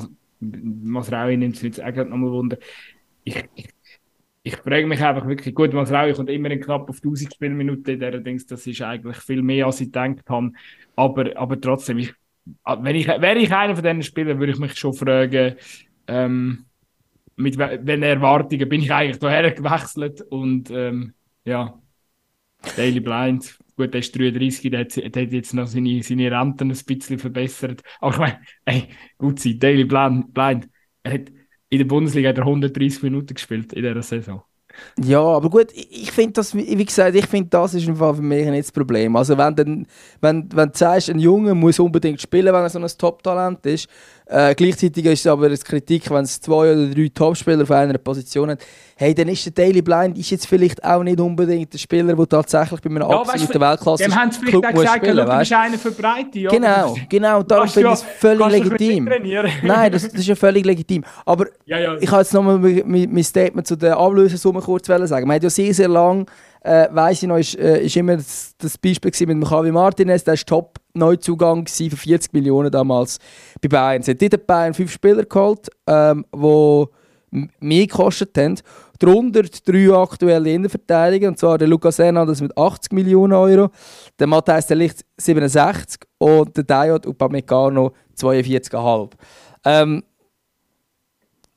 Masraui nimmt es jetzt auch nochmal Wunder. Ich, ich, ich frage mich einfach wirklich, gut, Masraui kommt immerhin knapp auf 1000 Spielminuten in dieser Dings. Das ist eigentlich viel mehr, als ich gedacht habe. Aber, aber trotzdem, ich, wenn ich, wäre ich einer von diesen Spielern, würde ich mich schon fragen, ähm, mit wel- welchen Erwartungen bin ich eigentlich hierher gewechselt und ähm, ja, Daily Blind, gut, der ist 33, der hat, der hat jetzt noch seine, seine Renten ein bisschen verbessert. Aber ich meine, ey, gut sein, Daily Blind, Blind, er hat in der Bundesliga hat er 130 Minuten gespielt in dieser Saison. Ja, aber gut, ich, finde das, wie gesagt, ich finde das ist im Fall für mich nicht das Problem. Also wenn, dann, wenn, wenn du sagst, ein Junge muss unbedingt spielen, wenn er so ein Top-Talent ist, äh, gleichzeitig ist es aber eine Kritik, wenn es zwei oder drei Topspieler auf einer Position hat, hey, dann ist der Daily Blind ist jetzt vielleicht auch nicht unbedingt der Spieler, der tatsächlich bei einem Ja, absoluten Weltklasse Dem haben sie vielleicht Club auch gesagt, spielen, du bist einer für Breite. Ja? Genau, genau, darum finde ich es völlig legitim. Nein, das, das ist ja völlig legitim. Aber Ja, ja. ich habe jetzt nochmal mein, mein Statement zu der Ablösesumme kurz wollen sagen. Man hat ja sehr, sehr lange äh, weiss ich noch, ist, äh, ist immer das, das Beispiel mit dem Javi Martinez, der war Top-Neuzugang für 40 Millionen damals bei Bayern. Sie hat in Bayern fünf Spieler geholt, ähm, die mehr gekostet haben. Darunter drei aktuelle Innenverteidiger, und zwar der Lucas Hernandez mit 80 Millionen Euro, der Matthijs der Licht 67 und der Dayot Upamecano 42,5. Ähm,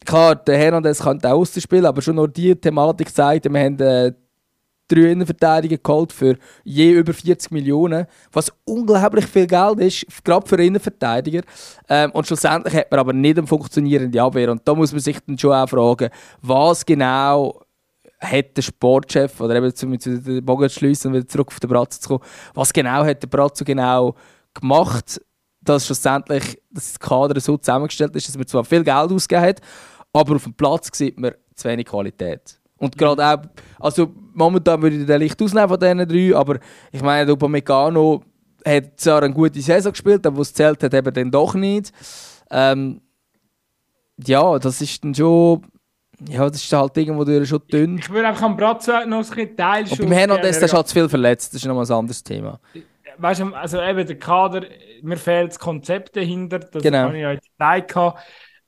klar, der Hernandez könnte auch spielen, aber schon nur die Thematik zeigt, wir haben äh, drei Innenverteidiger geholt für je über 40 Millionen, was unglaublich viel Geld ist, gerade für Innenverteidiger. Ähm, und schlussendlich hat man aber nicht eine funktionierende Abwehr. Und da muss man sich dann schon auch fragen, was genau hat der Sportchef, oder eben zu, zu den Bogen zu schliessen und wieder zurück auf den Bratzo zu kommen, was genau hat der Bratzo genau gemacht, dass schlussendlich das Kader so zusammengestellt ist, dass man zwar viel Geld ausgegeben hat, aber auf dem Platz sieht man zu wenig Qualität. Und gerade auch, also momentan würde ich den Licht ausnehmen von diesen drei, aber ich meine, Upamecano hat zwar eine gute Saison gespielt, aber was zählt hat, eben dann doch nicht. Ähm, ja, das ist dann schon, ja, das ist halt irgendwo durch schon dünn. Ich würde einfach am Bratzo noch ein bisschen Teil schon. Beim Hernandez ist halt zu viel verletzt, das ist nochmal ein anderes Thema. Weißt du, also eben der Kader, mir fehlt das Konzept dahinter, das genau. habe ich heute gezeigt.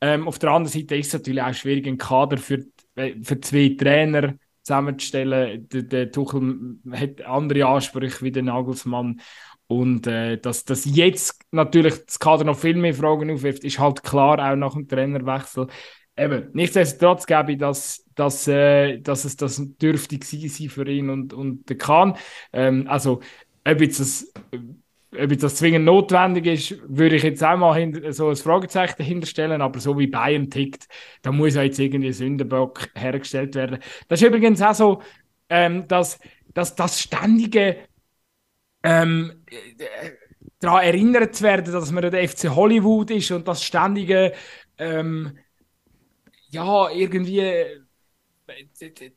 Ähm, auf der anderen Seite ist es natürlich auch schwierig, einen Kader für, für zwei Trainer zusammenzustellen. Der, der Tuchel hat andere Ansprüche wie der Nagelsmann. Und äh, dass, dass jetzt natürlich das Kader noch viel mehr Fragen aufwirft, ist halt klar, auch nach dem Trainerwechsel. Eben, nichtsdestotrotz glaube ich, dass, dass, äh, dass es das dürfte sein für ihn und, und den Kahn. Ähm, also, ob jetzt das ob das zwingend notwendig ist, würde ich jetzt auch mal so ein Fragezeichen dahinter stellen, aber so wie Bayern tickt, da muss ja jetzt irgendwie ein Sündenbock hergestellt werden. Das ist übrigens auch so, ähm, dass, dass das ständige ähm, äh, daran erinnert zu werden, dass man der FC Hollywood ist und das ständige ähm, ja, irgendwie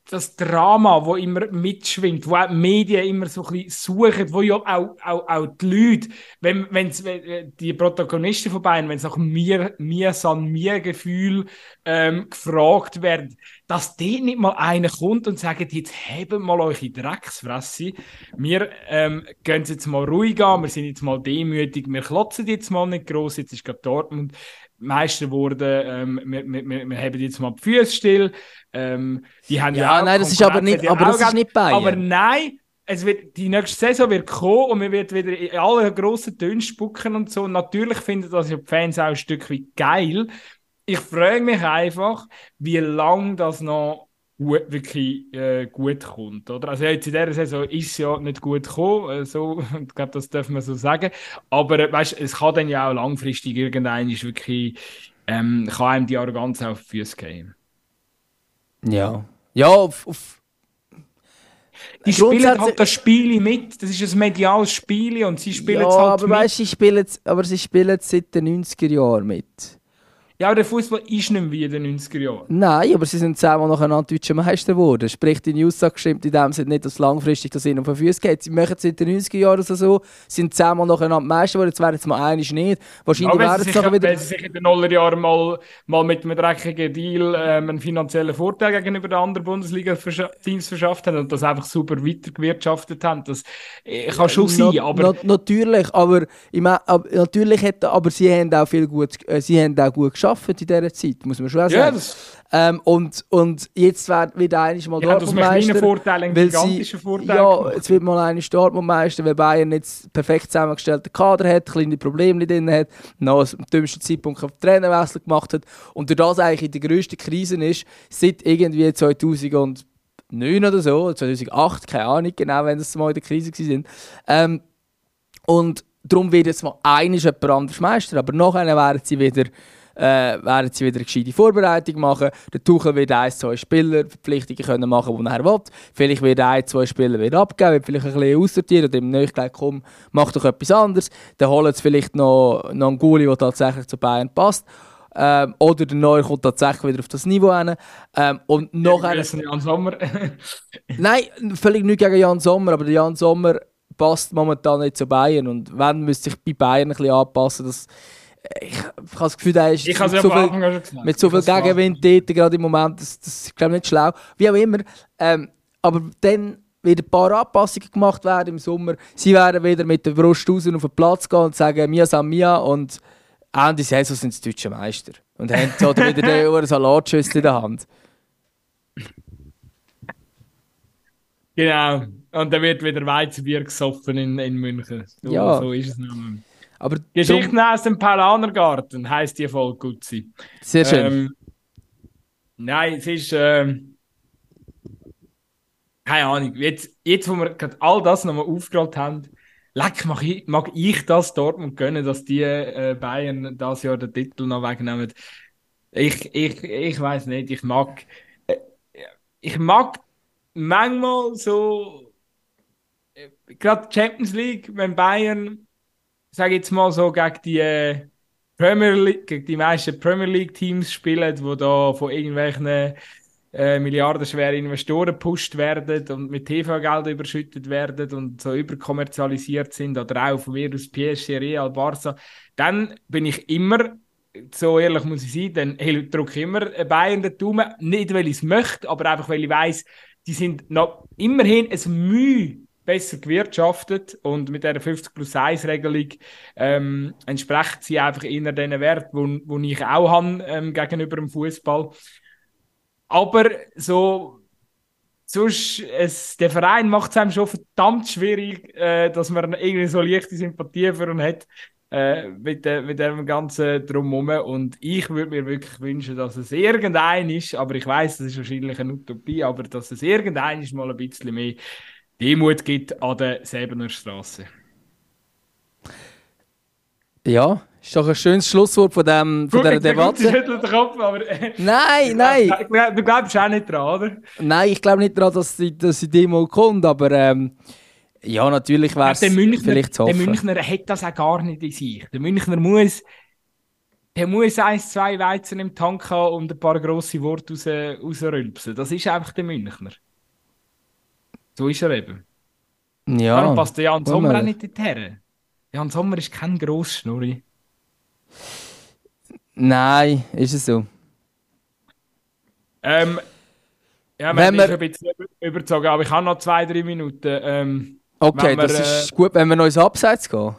das Drama, wo immer mitschwingt, wo auch die Medien immer so ein bisschen suchen, wo ja auch, auch, auch die Leute, wenn, wenn's, wenn die Protagonisten von beiden, wenn es nach mir, mir san mir Gefühl ähm, gefragt werden, dass dort nicht mal einer kommt und sagt, jetzt haben mal eure Drecksfresse, wir ähm, gehen jetzt mal ruhig an, wir sind jetzt mal demütig, wir klotzen jetzt mal nicht groß, jetzt ist gerade Dortmund Meister geworden, ähm, wir, wir, wir, haben jetzt mal die Füße still, ähm, die haben ja, ja nein, das ist aber nicht, aber das ist nicht Bayern. Aber nein, es wird, die nächste Saison wird kommen und wir wird wieder in alle grossen Töne spucken und so. Und natürlich finden das ja die Fans auch ein Stück weit geil. Ich frage mich einfach, wie lange das noch gut, wirklich äh, gut kommt. Oder? Also jetzt in dieser Saison ist es ja nicht gut gekommen, äh, so, ich glaube, das dürfen wir so sagen. Aber äh, weißt, es kann dann ja auch langfristig irgendein ist wirklich, ähm, kann einem die Arroganz auf die Füße gehen. Ja. Ja, auf, auf die spielen halt das Spiel mit, das ist ein mediales Spiel und sie spielen ja, es halt aber mit. Weißt, sie spielen, aber sie spielen seit den 90er Jahren mit. Ja, aber der Fußball ist nicht mehr wie in den 90er Jahren. Nein, aber sie sind zehnmal nacheinander deutscher Meister geworden. Sprich, die Aussage stimmt in dem Sinne nicht, dass langfristig das ihnen auf den Füßen geht. Sie machen es seit den 90er Jahren oder so, sind zehnmal nacheinander Meister geworden, jetzt werden es mal einig nicht. Wahrscheinlich ja, werden es nachher wieder... Wenn sie sich in den Nullerjahren mal, mal mit einem dreckigen Deal ähm, einen finanziellen Vorteil gegenüber den anderen Bundesliga-Teams verschafft haben und das einfach super weitergewirtschaftet haben, das äh, kann schon sein, na, aber... Na, natürlich, aber, ich mein, aber, natürlich hat, aber sie haben auch viel gut, äh, sie haben auch gut geschafft geschafft in dieser Zeit, muss man schon sagen. Ja, ähm, und, und jetzt wird, wird eigentlich mal ja, Dortmund-Meister. Vorteil, einen gigantischen sie, Vorteil. Ja, jetzt wird mal eigentlich Dortmund-Meister, weil Bayern jetzt perfekt zusammengestellten Kader hat, kleine Probleme drin hat, noch am dümmsten Zeitpunkt auf Trainerwechsel gemacht hat und durch das eigentlich die grösste Krise ist, seit irgendwie 2009 oder so, 2008, keine Ahnung genau, wenn das mal in der Krise waren. Ähm, und darum wird jetzt mal einiges jemand anders Meister, aber nachher werden sie wieder äh, werden sie wieder eine gescheite Vorbereitung machen. Der Tuchel wird ein, zwei Spielerverpflichtungen können machen, die er will. Vielleicht wird ein, zwei Spieler wieder abgeben, wird vielleicht ein bisschen aussortieren und ihm nicht gleich komm, mach doch etwas anderes. Dann holen sie vielleicht noch, noch einen Guli, der tatsächlich zu Bayern passt. Ähm, oder der Neue kommt tatsächlich wieder auf das Niveau hin. Ähm, und noch ein... Jan Sommer. Nein, völlig nicht gegen Jan Sommer, aber der Jan Sommer passt momentan nicht zu Bayern. Und wenn, müsste sich bei Bayern ein bisschen anpassen, dass ich, ich habe das Gefühl, der ist mit, so viel, mit so viel Gegenwind dort, gerade im Moment, das, das ist glaube nicht schlau. Wie auch immer. Ähm, aber dann wieder ein paar Anpassungen gemacht werden im Sommer. Sie werden wieder mit der Brust raus auf den Platz gehen und sagen «Mia San Mia» und Ende Saison sind sie deutsche Meister. Und haben so wieder den Salatschüssel in der Hand. Genau. Und dann wird wieder Weizenbier gesoffen in, in München. So, Ja. so ist es nun. Aber Geschichten aus dem Paulanergarten heisst die Folge Gutzi. sehr schön. Ähm, nein, es ist. Ähm, keine Ahnung. Jetzt, jetzt, wo wir gerade all das nochmal aufgerollt haben, leck, mag ich, mag ich das Dortmund gönnen, dass die äh, Bayern das Jahr den Titel noch wegnehmen. Ich, ich, ich weiß nicht. Ich mag. Äh, ich mag manchmal so. äh, Gerade Champions League, wenn Bayern, sage jetzt mal so, gegen die. Äh, Premier League, gegen die meisten Premier League Teams spielen, die da von irgendwelchen äh, milliardenschweren Investoren gepusht werden und mit TV-Geld überschüttet werden und so überkommerzialisiert sind oder auch von mir aus PSG, Real, Barca, dann bin ich immer, so ehrlich muss ich sein, dann hey, drücke ich immer Bayern den Daumen, nicht weil ich es möchte, aber einfach weil ich weiß, die sind noch immerhin ein Mühe besser gewirtschaftet und mit der 50 plus 1 Regelung ähm, entsprechen sie einfach inner den Wert, wo, wo ich auch habe ähm, gegenüber dem Fußball. Aber so sonst es, der Verein macht es einem schon verdammt schwierig, äh, dass man irgendwie so leichte Sympathie für ihn hat äh, mit, äh, mit dem ganzen Drumherum. Und ich würde mir wirklich wünschen, dass es irgendein ist, aber ich weiß, das ist wahrscheinlich eine Utopie, aber dass es irgendein ist mal ein bisschen mehr Demut gibt an der Säbener Straße. ja, ist doch ein schönes Schlusswort von, dem, von dieser der Debatte. den Kopf, aber äh, Nein, nein. Du, glaubst auch nicht dran, oder? Nein, ich glaube nicht daran, dass sie, dass sie Demo kommt, aber ähm, ja, natürlich wäre es der vielleicht zu der hoffen. Münchner hat das auch gar nicht in sich. Der Münchner muss, der muss eins, zwei Weizen im Tank haben und ein paar grosse Worte raus, rausrülpsen. Das ist einfach der Münchner. So ist er eben. Darum Ja, passt der Jan Sommer auch nicht dorthin. Jan Sommer ist kein Grossschnurri. nein, ist es so. Ähm, ja, wir wir- haben ein bisschen über- überzogen, aber ich habe noch zwei, drei Minuten. Ähm, Okay, wir, das äh, ist gut, wenn wir noch ins Abseits gehen.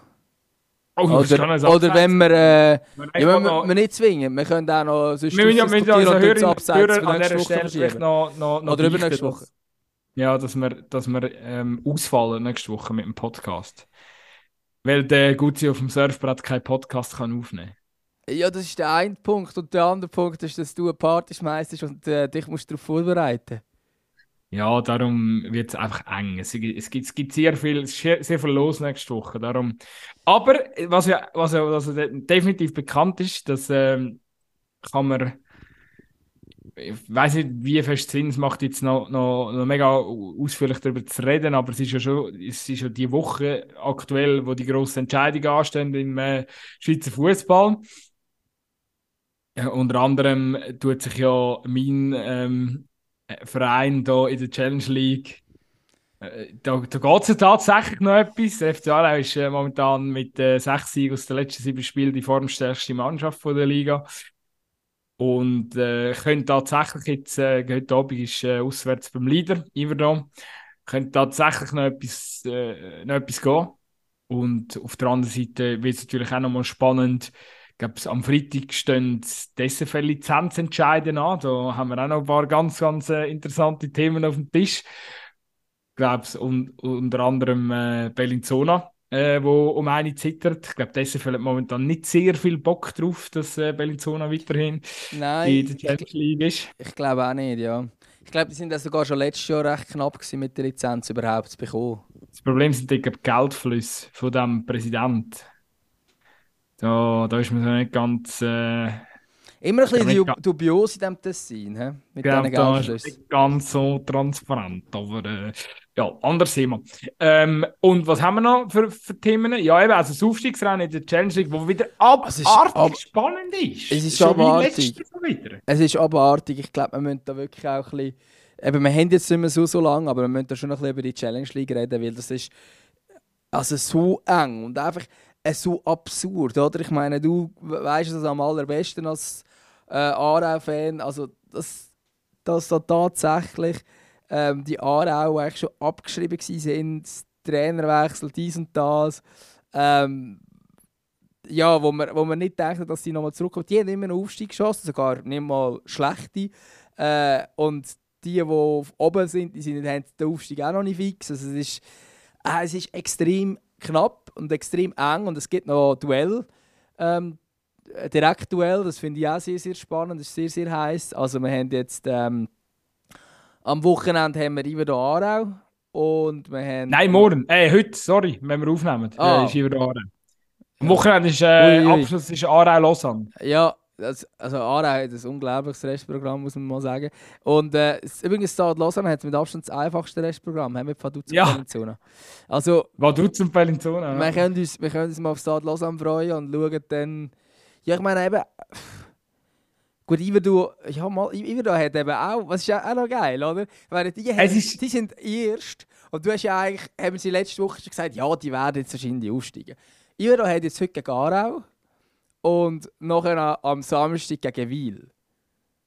oh, Oder, oder wenn wir... Äh, ja, wenn wir, wir nicht zwingen. Wir können auch noch sonst Wir müssen ja, müssen also Hörer, Abseits Hörer für an dieser Woche Stelle vielleicht noch, noch, noch Oder über beichten, nächste dass- Woche. Ja, dass wir, dass wir ähm, ausfallen nächste Woche mit dem Podcast. Weil der Gutzi auf dem Surfbrett keinen Podcast kann aufnehmen Ja, das ist der eine Punkt. Und der andere Punkt ist, dass du eine Party schmeißt und äh, dich musst darauf vorbereiten Ja, darum wird es einfach eng. Es, gibt- es, gibt, es gibt sehr viel, sehr, viel los nächste Woche. Darum. Aber was ja, was ja ja definitiv bekannt ist, dass ähm, kann man. Ich weiß nicht, wie fest Sinn es macht, jetzt noch, noch, noch mega ausführlich darüber zu reden, aber es ist ja schon, es ist ja die Woche aktuell, wo die grossen Entscheidungen anstehen im äh, Schweizer Fußball. Ja, unter anderem tut sich ja mein ähm, äh, Verein da in der Challenge League. Äh, Da, da geht es ja tatsächlich noch etwas. Der FC Aarau ist äh, momentan mit äh, sechs Siegen aus den letzten sieben Spielen die formstärkste Mannschaft von der Liga. Und äh, könnte tatsächlich jetzt, äh, heute Abend ist äh, auswärts beim Leader, Iverdon, könnte tatsächlich noch etwas, äh, noch etwas gehen. Und auf der anderen Seite wird es natürlich auch nochmal spannend. Ich glaube, am Freitag stehen die SFL-Lizenz-Entscheiden an. Da haben wir auch noch ein paar ganz, ganz äh, interessante Themen auf dem Tisch. Ich glaube, un unter anderem äh, Bellinzona, äh, wo um eine zittert. Ich glaube, SFL hat momentan nicht sehr viel Bock drauf, dass äh, Bellinzona weiterhin in Nein, der ich, Champions League ist. ich glaube auch nicht, ja. Ich glaube, die sind ja sogar schon letztes Jahr recht knapp gewesen, mit der Lizenz überhaupt zu bekommen. Das Problem sind die Geldflüsse von dem Präsident. Da, da ist man so nicht ganz. Äh, Immer ein bisschen mit- dubios in diesem Tessin, he? mit diesen Geldflüssen. nicht ganz so transparent. Aber äh, ja, anderes Thema. Ähm, und was haben wir noch für, für Themen? Ja, eben, also das Aufstiegsrennen in der Challenge League, wo wieder abartig ab- spannend ist. Es ist Schon abartig. Es ist abartig. Ich glaube, wir müssen da wirklich auch ein bisschen... Eben, wir haben jetzt nicht mehr so, so lange, aber wir müssen da schon noch ein bisschen über die Challenge League reden, weil das ist also so eng und einfach äh, so absurd, oder? Ich meine, du weißt es am allerbesten als äh, Aarau-Fan, also dass, dass da tatsächlich ähm, die Aarau eigentlich schon abgeschrieben sind, Trainerwechsel, dies und das. Ähm, ja, wo man, wo man nicht denkt, dass sie nochmal zurückkommen. Die haben immer einen Aufstieg geschossen, sogar nicht mal schlechte. Äh, und die, die oben sind, die sind, haben den Aufstieg auch noch nicht fix. Also es, ist, äh, es ist extrem knapp und extrem eng und es gibt noch Duell. Ähm, Direktduell, das finde ich auch sehr, sehr spannend, das ist sehr, sehr heiß. Also wir haben jetzt ähm, am Wochenende haben wir Iver Aarau und wir haben... Nein, morgen. Äh, heute, sorry, wenn wir aufnehmen. Ah. Ist Iver Aarau. Am Wochenende ist äh, ui, ui. Abschluss ist Aarau-Lausanne. Ja, das, also Aarau hat ein unglaubliches Restprogramm, muss man mal sagen. Und äh, übrigens, Stade Lausanne hat mit Abstand das einfachste Restprogramm, haben wir Vaduz und ja. Bellinzona. Also, Vaduz und Bellinzona, ja. Wir können, uns, wir können uns mal auf Stade Lausanne freuen und schauen dann... Ja, ich meine eben... Gut, Iverdu, ja mal, Iverdu hat eben auch, was ist ja auch noch geil, oder? Weil die, haben, ist... die sind erst und du hast ja eigentlich, haben sie letzte Woche schon gesagt, ja, die werden jetzt wahrscheinlich aufsteigen. Iverdu hat jetzt heute gegen Aarau und nachher am Samstag gegen Wiel.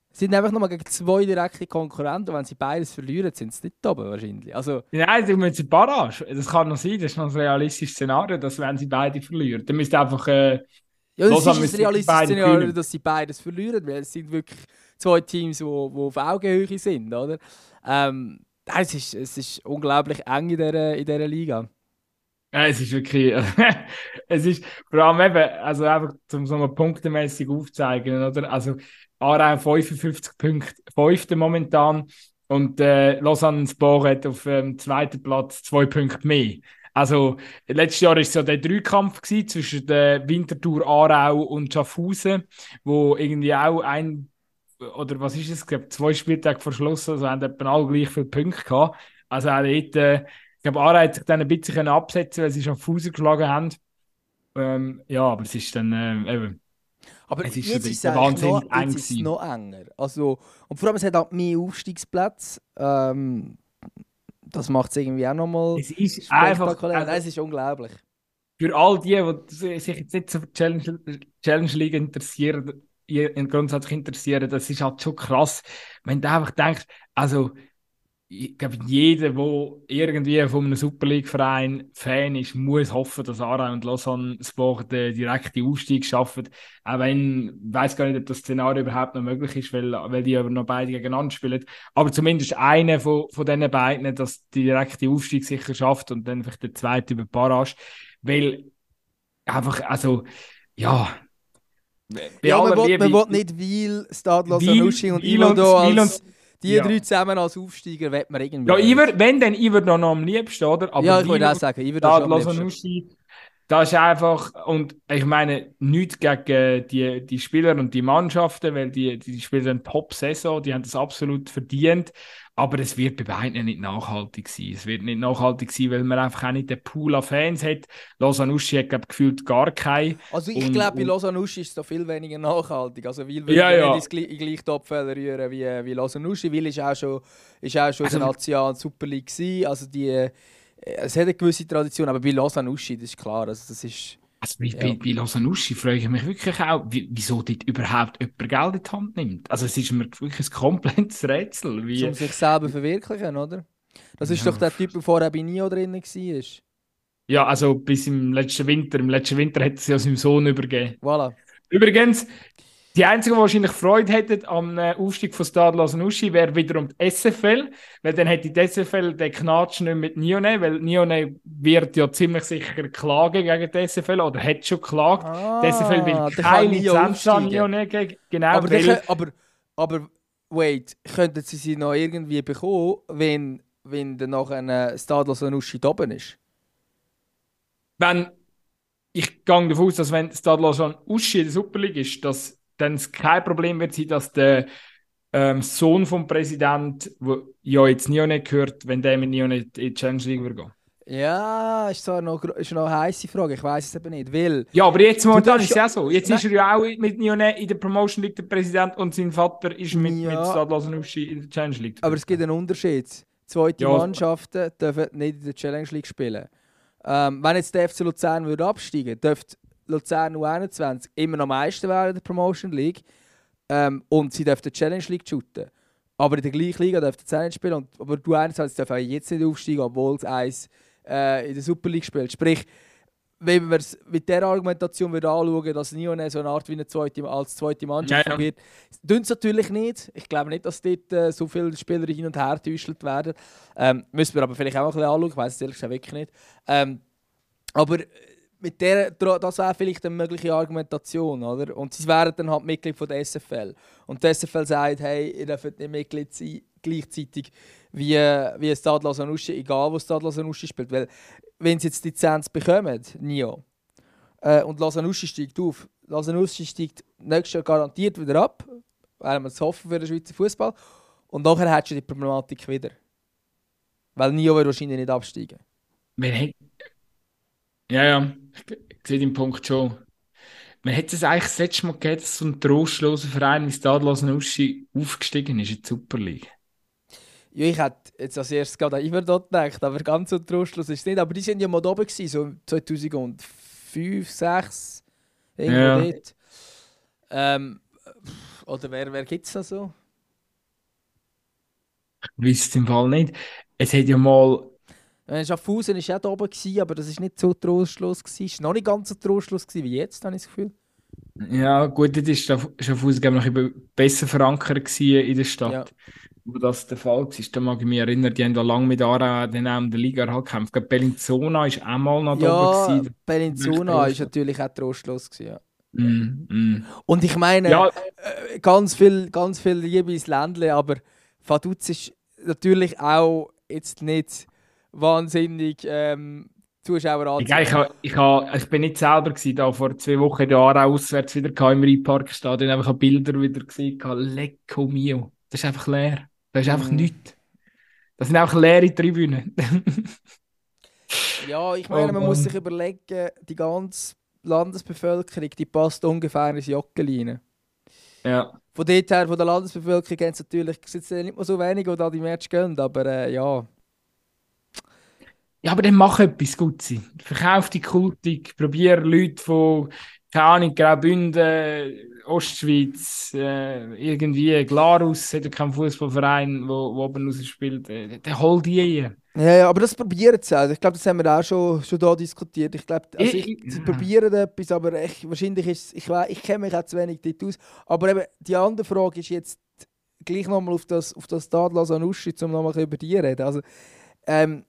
Sie sind einfach nochmal gegen zwei direkte Konkurrenten und wenn sie beides verlieren, sind sie nicht oben wahrscheinlich. Also, Nein, du musst Barrage. Das kann noch sein, das ist noch ein realistisches Szenario, dass wenn sie beide verlieren, dann müsste einfach... Äh, ja, das ist ein realistisches Szenario, dass sie beides verlieren, weil es sind wirklich zwei Teams, die, die auf Augenhöhe sind, oder? Ähm, es, ist, es ist unglaublich eng in dieser, in dieser Liga. Ja, es ist wirklich, es ist vor allem eben, also einfach zum so mal punktemäßig aufzeigen, oder? Also Aarau 55 Punkte, fünfte momentan und äh, Lausanne Sport hat auf dem ähm, zweiten Platz zwei Punkte mehr. Also letztes Jahr war es so der Dreikampf zwischen der Winterthur Aarau und Schaffhausen, wo irgendwie auch ein oder was ist es, ich glaube zwei Spieltage verschlossen, also haben etwa alle gleich viele Punkte gehabt. Also auch dort äh, glaube, Aarau hat sich dann ein bisschen absetzen weil sie schon Fuß geschlagen haben. Ähm, ja, aber es ist dann äh, eben. Aber es ist jetzt ist es wahnsinnig noch, eng. Jetzt ist es noch enger. Also, und vor allem, es hat auch mehr Aufstiegsplätze. Ähm, das macht es irgendwie auch nochmal Es ist einfach. Also, Nein, es ist unglaublich. Für all die, die sich jetzt nicht so für Challenge, Challenge League interessieren, grundsätzlich interessieren, das ist halt schon krass, wenn du einfach denkst, also ich glaube, jeder, der irgendwie von einem Super League-Verein Fan ist, muss hoffen, dass Aarau und Lausanne Sport den direkten Aufstieg schaffen. Auch wenn, ich weiß gar nicht, ob das Szenario überhaupt noch möglich ist, weil, weil die aber noch beide gegeneinander spielen. Aber zumindest einer von, von diesen beiden, dass die direkte Aufstieg sicher schafft und dann vielleicht der zweite über Barrage. Weil einfach, also, ja, ja, man will, man will nicht Wiel, Stadler, Sanushi und Ilo als die ja. drei zusammen als Aufsteiger wird man irgendwie. Ja, Iver, wenn, dann Iver noch, noch am liebsten, oder? Aber ja, ich würde auch sagen, Iver da, am liebsten. Das ist einfach, und ich meine, nichts gegen die, die Spieler und die Mannschaften, weil die, die spielen eine Top-Saison, die haben das absolut verdient. Aber es wird bei beiden nicht nachhaltig sein. Es wird nicht nachhaltig sein, weil man einfach auch nicht den Pool an Fans hat. Losanuschi hat, glaube gefühlt gar keinen. Also ich glaube, bei Losanuschi ist es da viel weniger nachhaltig. Also Will will ja, ja. nicht in gleich Topfälle rühren wie, wie Losanuschi. Will ist auch schon, ist auch schon also, in der National Super League gewesen. Also die, äh, es hat eine gewisse Tradition, aber bei Losanuschi, das ist klar. Also das ist... Also bei, ja. bei, bei Losanuschi frage ich mich wirklich auch, wieso dort überhaupt jemand Geld in die Hand nimmt. Also es ist mir wirklich ein komplettes Rätsel. Wie... Um sich selber verwirklichen, oder? Das ist ja. doch der Typ, der vorher bei Nio drin war. Ja, also bis im letzten Winter. Im letzten Winter hat sie seinem Sohn übergeben. Voilà. Übrigens, die einzigen, die wahrscheinlich Freude hätten am äh, Aufstieg von Stade Lausanne wäre wiederum die SFL, weil dann hätte die SFL den Knatsch nicht mit Nione, weil Nione wird ja ziemlich sicher klagen gegen die SFL oder hat schon geklagt. Ah, die SFL will keine Lizenz an Nione gegen. Genau, aber, weil, aber, aber, wait, könnten sie sie noch irgendwie bekommen, wenn, wenn dann noch ein äh, Stade Lausanne oben ist? Wenn ich gehe davon aus, dass wenn Stade Lausanne in der Super League ist, dass dann kein Problem wird sein, dass der ähm, Sohn vom Präsident, der ja jetzt nicht gehört, wenn der mit nicht in die Challenge League wird gehen. Ja, ist so noch, ist noch eine heiße Frage. Ich weiß es eben nicht. Weil ja, aber jetzt momentan ist es ja so. Jetzt nein. ist er ja auch mit Nione in der Promotion League der Präsident und sein Vater ist mit, ja. mit Stade in der Challenge League. Aber es gibt einen Unterschied. Zweite ja, Mannschaften dürfen nicht in der Challenge League spielen. Ähm, wenn jetzt der FC Luzern würde absteigen, dürfte Luzern U21 immer noch Meister werden in der Promotion League. Ähm, und sie dürfen die Challenge League shooten. Aber in der gleichen Liga dürfen sie nicht spielen. Und, aber du einerseits darf auch jetzt nicht aufsteigen, obwohl es eins äh, in der Super League spielt. Sprich, wenn wir es mit dieser Argumentation wieder anschauen, dass Nyon so eine Art wie eine zweite, als zweite Mannschaft Ja, ja. fungiert, tun es natürlich nicht. Ich glaube nicht, dass dort äh, so viele Spieler hin und her getäuscht werden. Ähm, müssen wir aber vielleicht auch ein bisschen anschauen. Ich weiß es ehrlich gesagt wirklich nicht. Ähm, aber mit der, das wäre vielleicht eine mögliche Argumentation, oder? Und sie wären dann halt Mitglied von der SFL. Und die SFL sagt, hey, ihr dürft nicht Mitglied sein, gleichzeitig wie, wie ein Stade Lasanuschi, egal wo Stade Lasanuschi spielt. Weil, wenn sie jetzt die Lizenz bekommen, Nio, äh, und Lasanuschi steigt auf, Lasanuschi steigt nächstes Jahr garantiert wieder ab, weil wir es hoffen für den Schweizer Fußball. Und nachher hättest du die Problematik wieder. Weil Nio wird wahrscheinlich nicht absteigen. Wir haben... Ja, ja, ich, ich sehe den Punkt schon. Man hätte es eigentlich das letzte Mal gegeben, dass so ein trostloser Verein wie Stadlosen Uschi aufgestiegen ist in die Super League. Ja, ich hätte jetzt als erstes gerade an Iverdot gedacht, aber ganz so trostlos ist es nicht. Aber die sind ja mal oben, gewesen, so 2005, 2006, irgendwo Ja. dort. Ähm, oder wer, wer gibt es da so? Ich wüsste es im Fall nicht. Es hat ja mal... Äh, Schaffhausen war ja da oben, gewesen, aber das war nicht so trostlos. Es war noch nicht ganz so trostlos gewesen wie jetzt, habe ich das Gefühl. Ja, gut, das ist Schaff- Schaffhausen glaub ich, noch besser verankert in der Stadt. Ja. Wo das der Fall war, da mag ich mich erinnern, die haben da lange mit Aarau dann auch in der Liga halt gekämpft. Glaube, Bellinzona war auch mal noch da Ja, oben. gewesen. Bellinzona war natürlich auch trostlos. Gewesen, ja. Mm, mm. Und ich meine, Ja, äh, ganz viel, ganz viel Liebe ins Ländle, aber Vaduz ist natürlich auch jetzt nicht wahnsinnig ähm, Zuschauer Ich, ich, ich, ha- ich bin nicht selber gewesen, da vor zwei Wochen in der Aarau auswärts wieder im Rheinparkstadion, einfach habe Bilder wieder gesehen. Lecco mio. Das ist einfach leer. Das ist einfach Mhm. nichts. Das sind einfach leere Tribünen. Ja, ich meine, Oh man muss Mann. sich überlegen, die ganze Landesbevölkerung, die passt ungefähr ins Joggeli rein. ja. Von dort her, von der Landesbevölkerung, gibt es natürlich sind nicht mehr so wenige, die da die Match gehen, aber äh, ja. Ja, aber dann mach etwas Gutes. Verkauf die Kultik, probier Leute von, keine Ahnung, Graubünden, Ostschweiz, äh, irgendwie, Glarus, hat ja keinen Fußballverein, wo, wo oben raus spielt. Äh, dann hol die rein. Ja, ja, aber das probieren sie auch. Ich glaube, das haben wir auch schon, schon da diskutiert. Ich glaube, also Ich- sie ja. probieren etwas, aber ich, wahrscheinlich ist es, ich, ich kenne mich auch zu wenig dort aus. Aber eben, die andere Frage ist jetzt gleich nochmal auf das, auf das Stade Sanuschi, um nochmal über die reden. Also, ähm,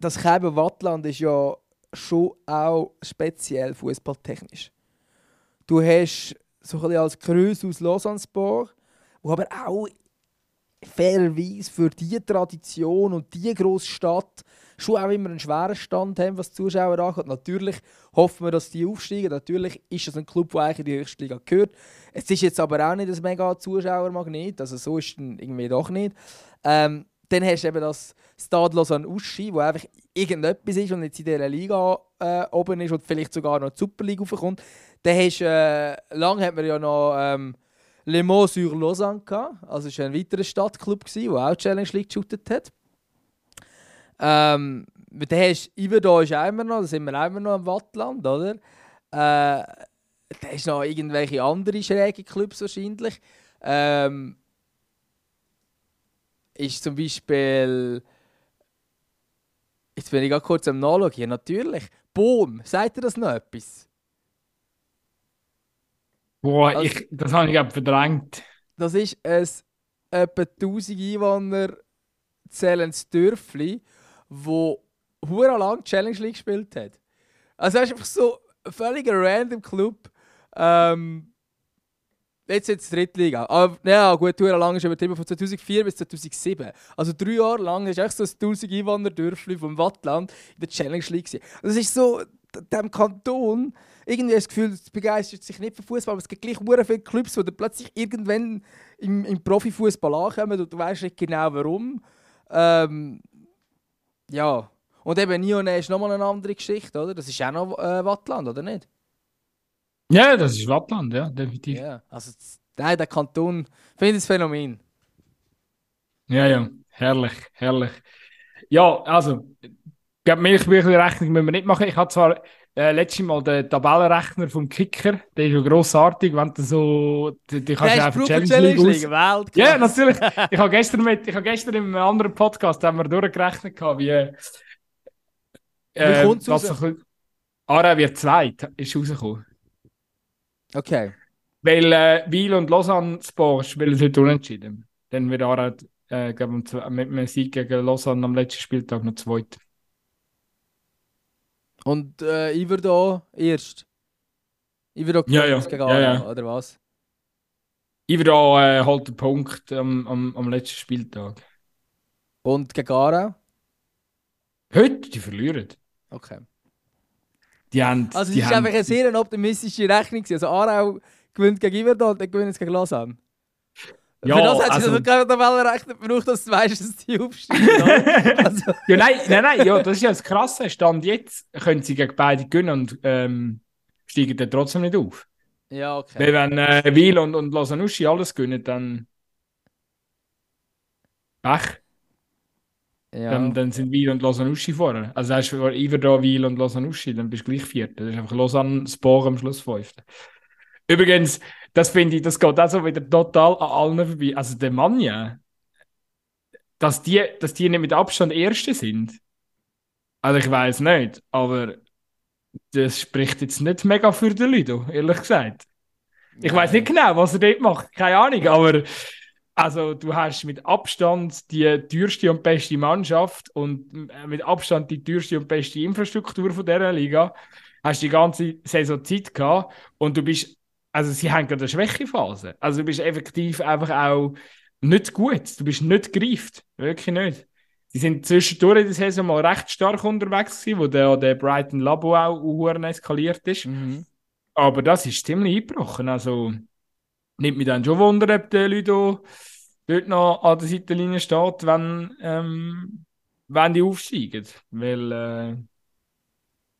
das Käben Wattland ist ja schon auch speziell fußballtechnisch. Du hast so ein bisschen als Größe aus Lausanne-Sport, wo aber auch fairerweise für diese Tradition und diese grosse Stadt schon auch immer einen schweren Stand haben, was die Zuschauer angeht. Natürlich hoffen wir, dass die aufsteigen. Natürlich ist das ein Club, der eigentlich in die höchste Liga gehört. Es ist jetzt aber auch nicht ein mega Zuschauermagnet, also so ist es irgendwie doch nicht. Ähm, dann hast du eben das Stade Lausanne Uschi, wo einfach irgendetwas ist und jetzt in dieser Liga äh, oben ist und vielleicht sogar noch die Super League raufkommt. Dann hast äh, lange hat man ja noch ähm, Le Mans sur Lausanne gehabt. Also war ein weiterer Stadtclub, der auch Challenge League geshootet hat. Ähm, dann hast du Iverdon ist auch immer noch, da sind wir immer noch im Wattland, oder? Äh, da hast du noch irgendwelche andere schräge Clubs wahrscheinlich. Ähm, ist zum Beispiel. Jetzt bin ich gerade kurz am Nachschauen. Ja, natürlich. Boom, sagt ihr das noch etwas? Boah, Also- ich, das habe ich glaub, verdrängt. Das ist ein etwa 1000 Einwohner zählendes Dörfli, wo hure lang Challenge League gespielt hat. Also es ist einfach so ein völliger random Club. Ähm, jetzt jetzt Drittliga. Aber ja, gut, hure lang ist übertrieben von 2004 bis 2007. Also drei Jahre lang ist echt so ein 1000 Einwohner Dörfli vom Wattland in der Challenge League. gewesen. Das ist so dem Kanton irgendwie das Gefühl, es begeistert sich nicht für Fußball, aber es gibt gleich viele Clubs, die plötzlich irgendwann im, im Profifußball ankommen und du weißt nicht genau warum. Ähm, ja. Und eben Nione ist nochmal eine andere Geschichte, oder? Das ist auch noch äh, Wattland, oder nicht? Ja, das ist Wattland, ja, definitiv. Ja. Also, nein, der Kanton, ich finde das Phänomen. Ja, ja, herrlich, herrlich. Ja, also, ich glaube, Milchbüchli-Rechnung müssen wir nicht machen. Ich habe zwar äh, letztes Mal den Tabellenrechner vom Kicker. Der ist ja grossartig, wenn du so. Die, die kannst Der einfach Challenge League aus- Weltklasse. Ja, natürlich. Ich habe gestern, mit, ich habe gestern in einem anderen Podcast haben wir durchgerechnet, gehabt, wie. Äh, Wie ein bisschen- Aarau wird zweit, ist rausgekommen. Okay. Weil äh, Wiel und Lausanne Sport spielen heute unentschieden. Dann wird Aarau äh, mit einem Sieg gegen Lausanne am letzten Spieltag noch zweit. Und äh, ich würde da erst. Ich würde auch Ja, ja. gegen Ja, Aarau, ja. oder was? Ich würde auch äh, halt den Punkt am, am, am letzten Spieltag. Und gegen Aarau? Heute, die verlieren. Okay. Die haben, Also, es die ist haben, einfach eine sehr optimistische Rechnung. Also, Aarau gewinnt gegen Iverdon und dann gewinnt es gegen Lausanne. Ja, Für das hat also- sie keine Tabellenrechner braucht, dass du weißt, dass die aufsteigen. also, Ja, nein, nein, nein, ja, das ist ja das Krasse. Stand jetzt können sie gegen beide gewinnen und ähm, steigen dann trotzdem nicht auf. ja, okay. Weil wenn äh, Wiel und, und Lausanne alles gewinnen, dann Pech. Ja. Dann, dann sind Wiel und Lausanne vorne. Also hast du Iverdon, Wiel und Lausanne dann bist du gleich Vierter. Das ist einfach Lausanne Sport am Schluss Fünfter. Übrigens, das finde ich, das geht auch so wieder total an allen vorbei. Also der Mann ja, dass die, dass die nicht mit Abstand Erste sind. Also ich weiß nicht, aber das spricht jetzt nicht mega für den Ludo, ehrlich gesagt. Ich weiß nicht genau, was er dort macht, keine Ahnung, aber also du hast mit Abstand die teuerste und beste Mannschaft und äh, mit Abstand die teuerste und beste Infrastruktur von dieser Liga. Hast die ganze Saison Zeit gehabt und du bist, also sie haben gerade eine Schwächephase. Also du bist effektiv einfach auch nicht gut. Du bist nicht gereift. Wirklich nicht. Sie sind zwischendurch in der Saison mal recht stark unterwegs gewesen, wo der, der Brighton Labo auch eskaliert ist. Mhm. Aber das ist ziemlich eingebrochen. Also nimmt mich dann schon Wunder, ob der Ludo dort noch an der Seitenlinie steht, wenn, ähm, wenn die aufsteigen. Weil, äh,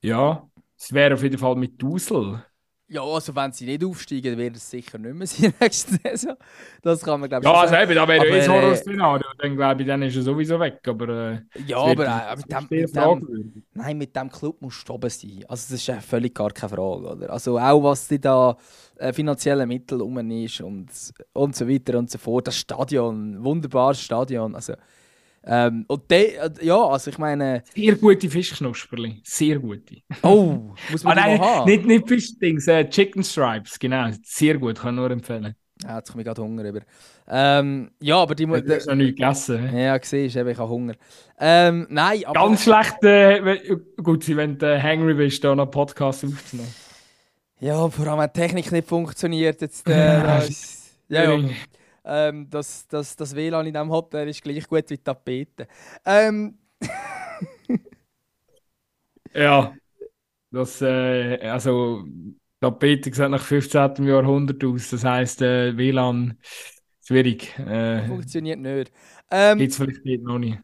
ja, es wäre auf jeden Fall mit Dusel. Ja, also wenn sie nicht aufsteigen, wird es sicher nicht mehr sein nächste Saison. Das kann man, glaube ich, Ja, also eben, da wäre ein äh, Horrorszenario. Dann glaube ich, dann ist er sowieso weg. Aber, äh, Ja, aber äh, mit dem, mit dem, nein, mit dem Club musst du oben sein. Also das ist ja völlig gar keine Frage. Oder? Also auch was die da äh, finanzielle Mittel um ist und, und so weiter und so fort. Das Stadion, wunderbares Stadion. Also, ähm, und de, äh, ja, also ich meine, Sehr gute Fischknusperli. Sehr gute. oh, muss Ah, man die nein, haben? nicht, nicht Fischdings, äh, Chicken Stripes, genau. Sehr gut, kann ich nur empfehlen. Ja, jetzt komme ich gerade Hunger über. Ähm, ja, aber die muss. Du hast noch nicht gegessen. Ja, siehst du, ich habe Hunger. Ähm, nein, aber. Ganz schlecht, äh, gut, wenn du hangry bist, da noch einen Podcast aufzunehmen. Ja, vor allem wenn die Technik nicht funktioniert. Jetzt, äh, ja, ja. Ähm, das, das, das WLAN in diesem Hotel ist gleich gut wie die Tapete. Ähm, Ja, das, äh, also, Tapete sieht nach 15. Jahrhundert aus, das heisst, äh, WLAN, schwierig. Äh, funktioniert nicht. Ähm, Gibt es vielleicht noch nicht.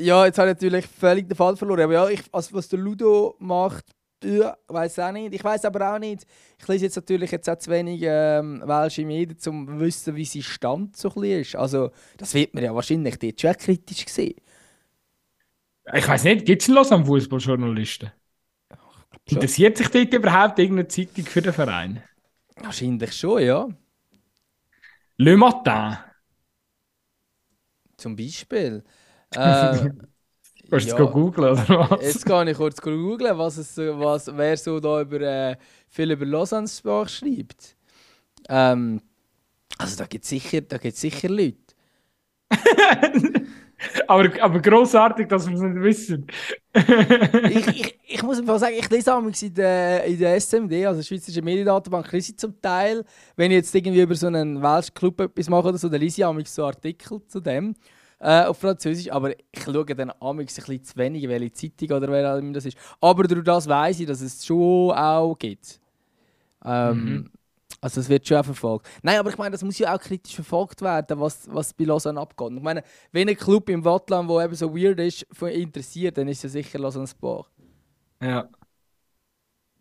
ja, jetzt habe ich natürlich völlig den Fall verloren. Aber ja, ich, also, was der Ludo macht, ja, weiß auch nicht. Ich weiß aber auch nicht. Ich lese jetzt natürlich jetzt auch zu wenig ähm, welsche Medien, um zu wissen, wie sein Stand so ein ist. Also, das wird man ja wahrscheinlich dort schon kritisch sehen. Ich weiß nicht, gibt es in Lausanne Fußballjournalisten? Interessiert sich dort überhaupt irgendeine Zeitung für den Verein? Wahrscheinlich schon, ja. Le Matin. Zum Beispiel. Äh, Kannst du es go googlen oder was? Jetzt kann ich kurz googeln, was es, was, wer so da über, äh, viel über Lausanne Sprache schreibt. Ähm, also da gibt es sicher, da gibt's sicher Leute. aber, aber grossartig, dass wir es nicht wissen. ich, ich, ich muss einfach sagen, ich lese amigs in der, in der SMD, also Schweizerische Mediendatenbank, lese ich zum Teil, wenn ich jetzt irgendwie über so einen welschen Club etwas mache oder so, dann lese ich amigs so Artikel zu dem äh, auf Französisch, aber ich schaue dann amigs ein bisschen zu wenig, welche Zeitung oder wer auch immer das ist. Aber durch das weiß ich, dass es schon auch gibt. Ähm, Mhm. Also es wird schon auch verfolgt. Nein, aber ich meine, das muss ja auch kritisch verfolgt werden, was, was bei Lausanne abgeht. Ich meine, wenn ein Club im Wattland, der eben so weird ist, von interessiert, dann ist es sicher Lausanne Sport. ja.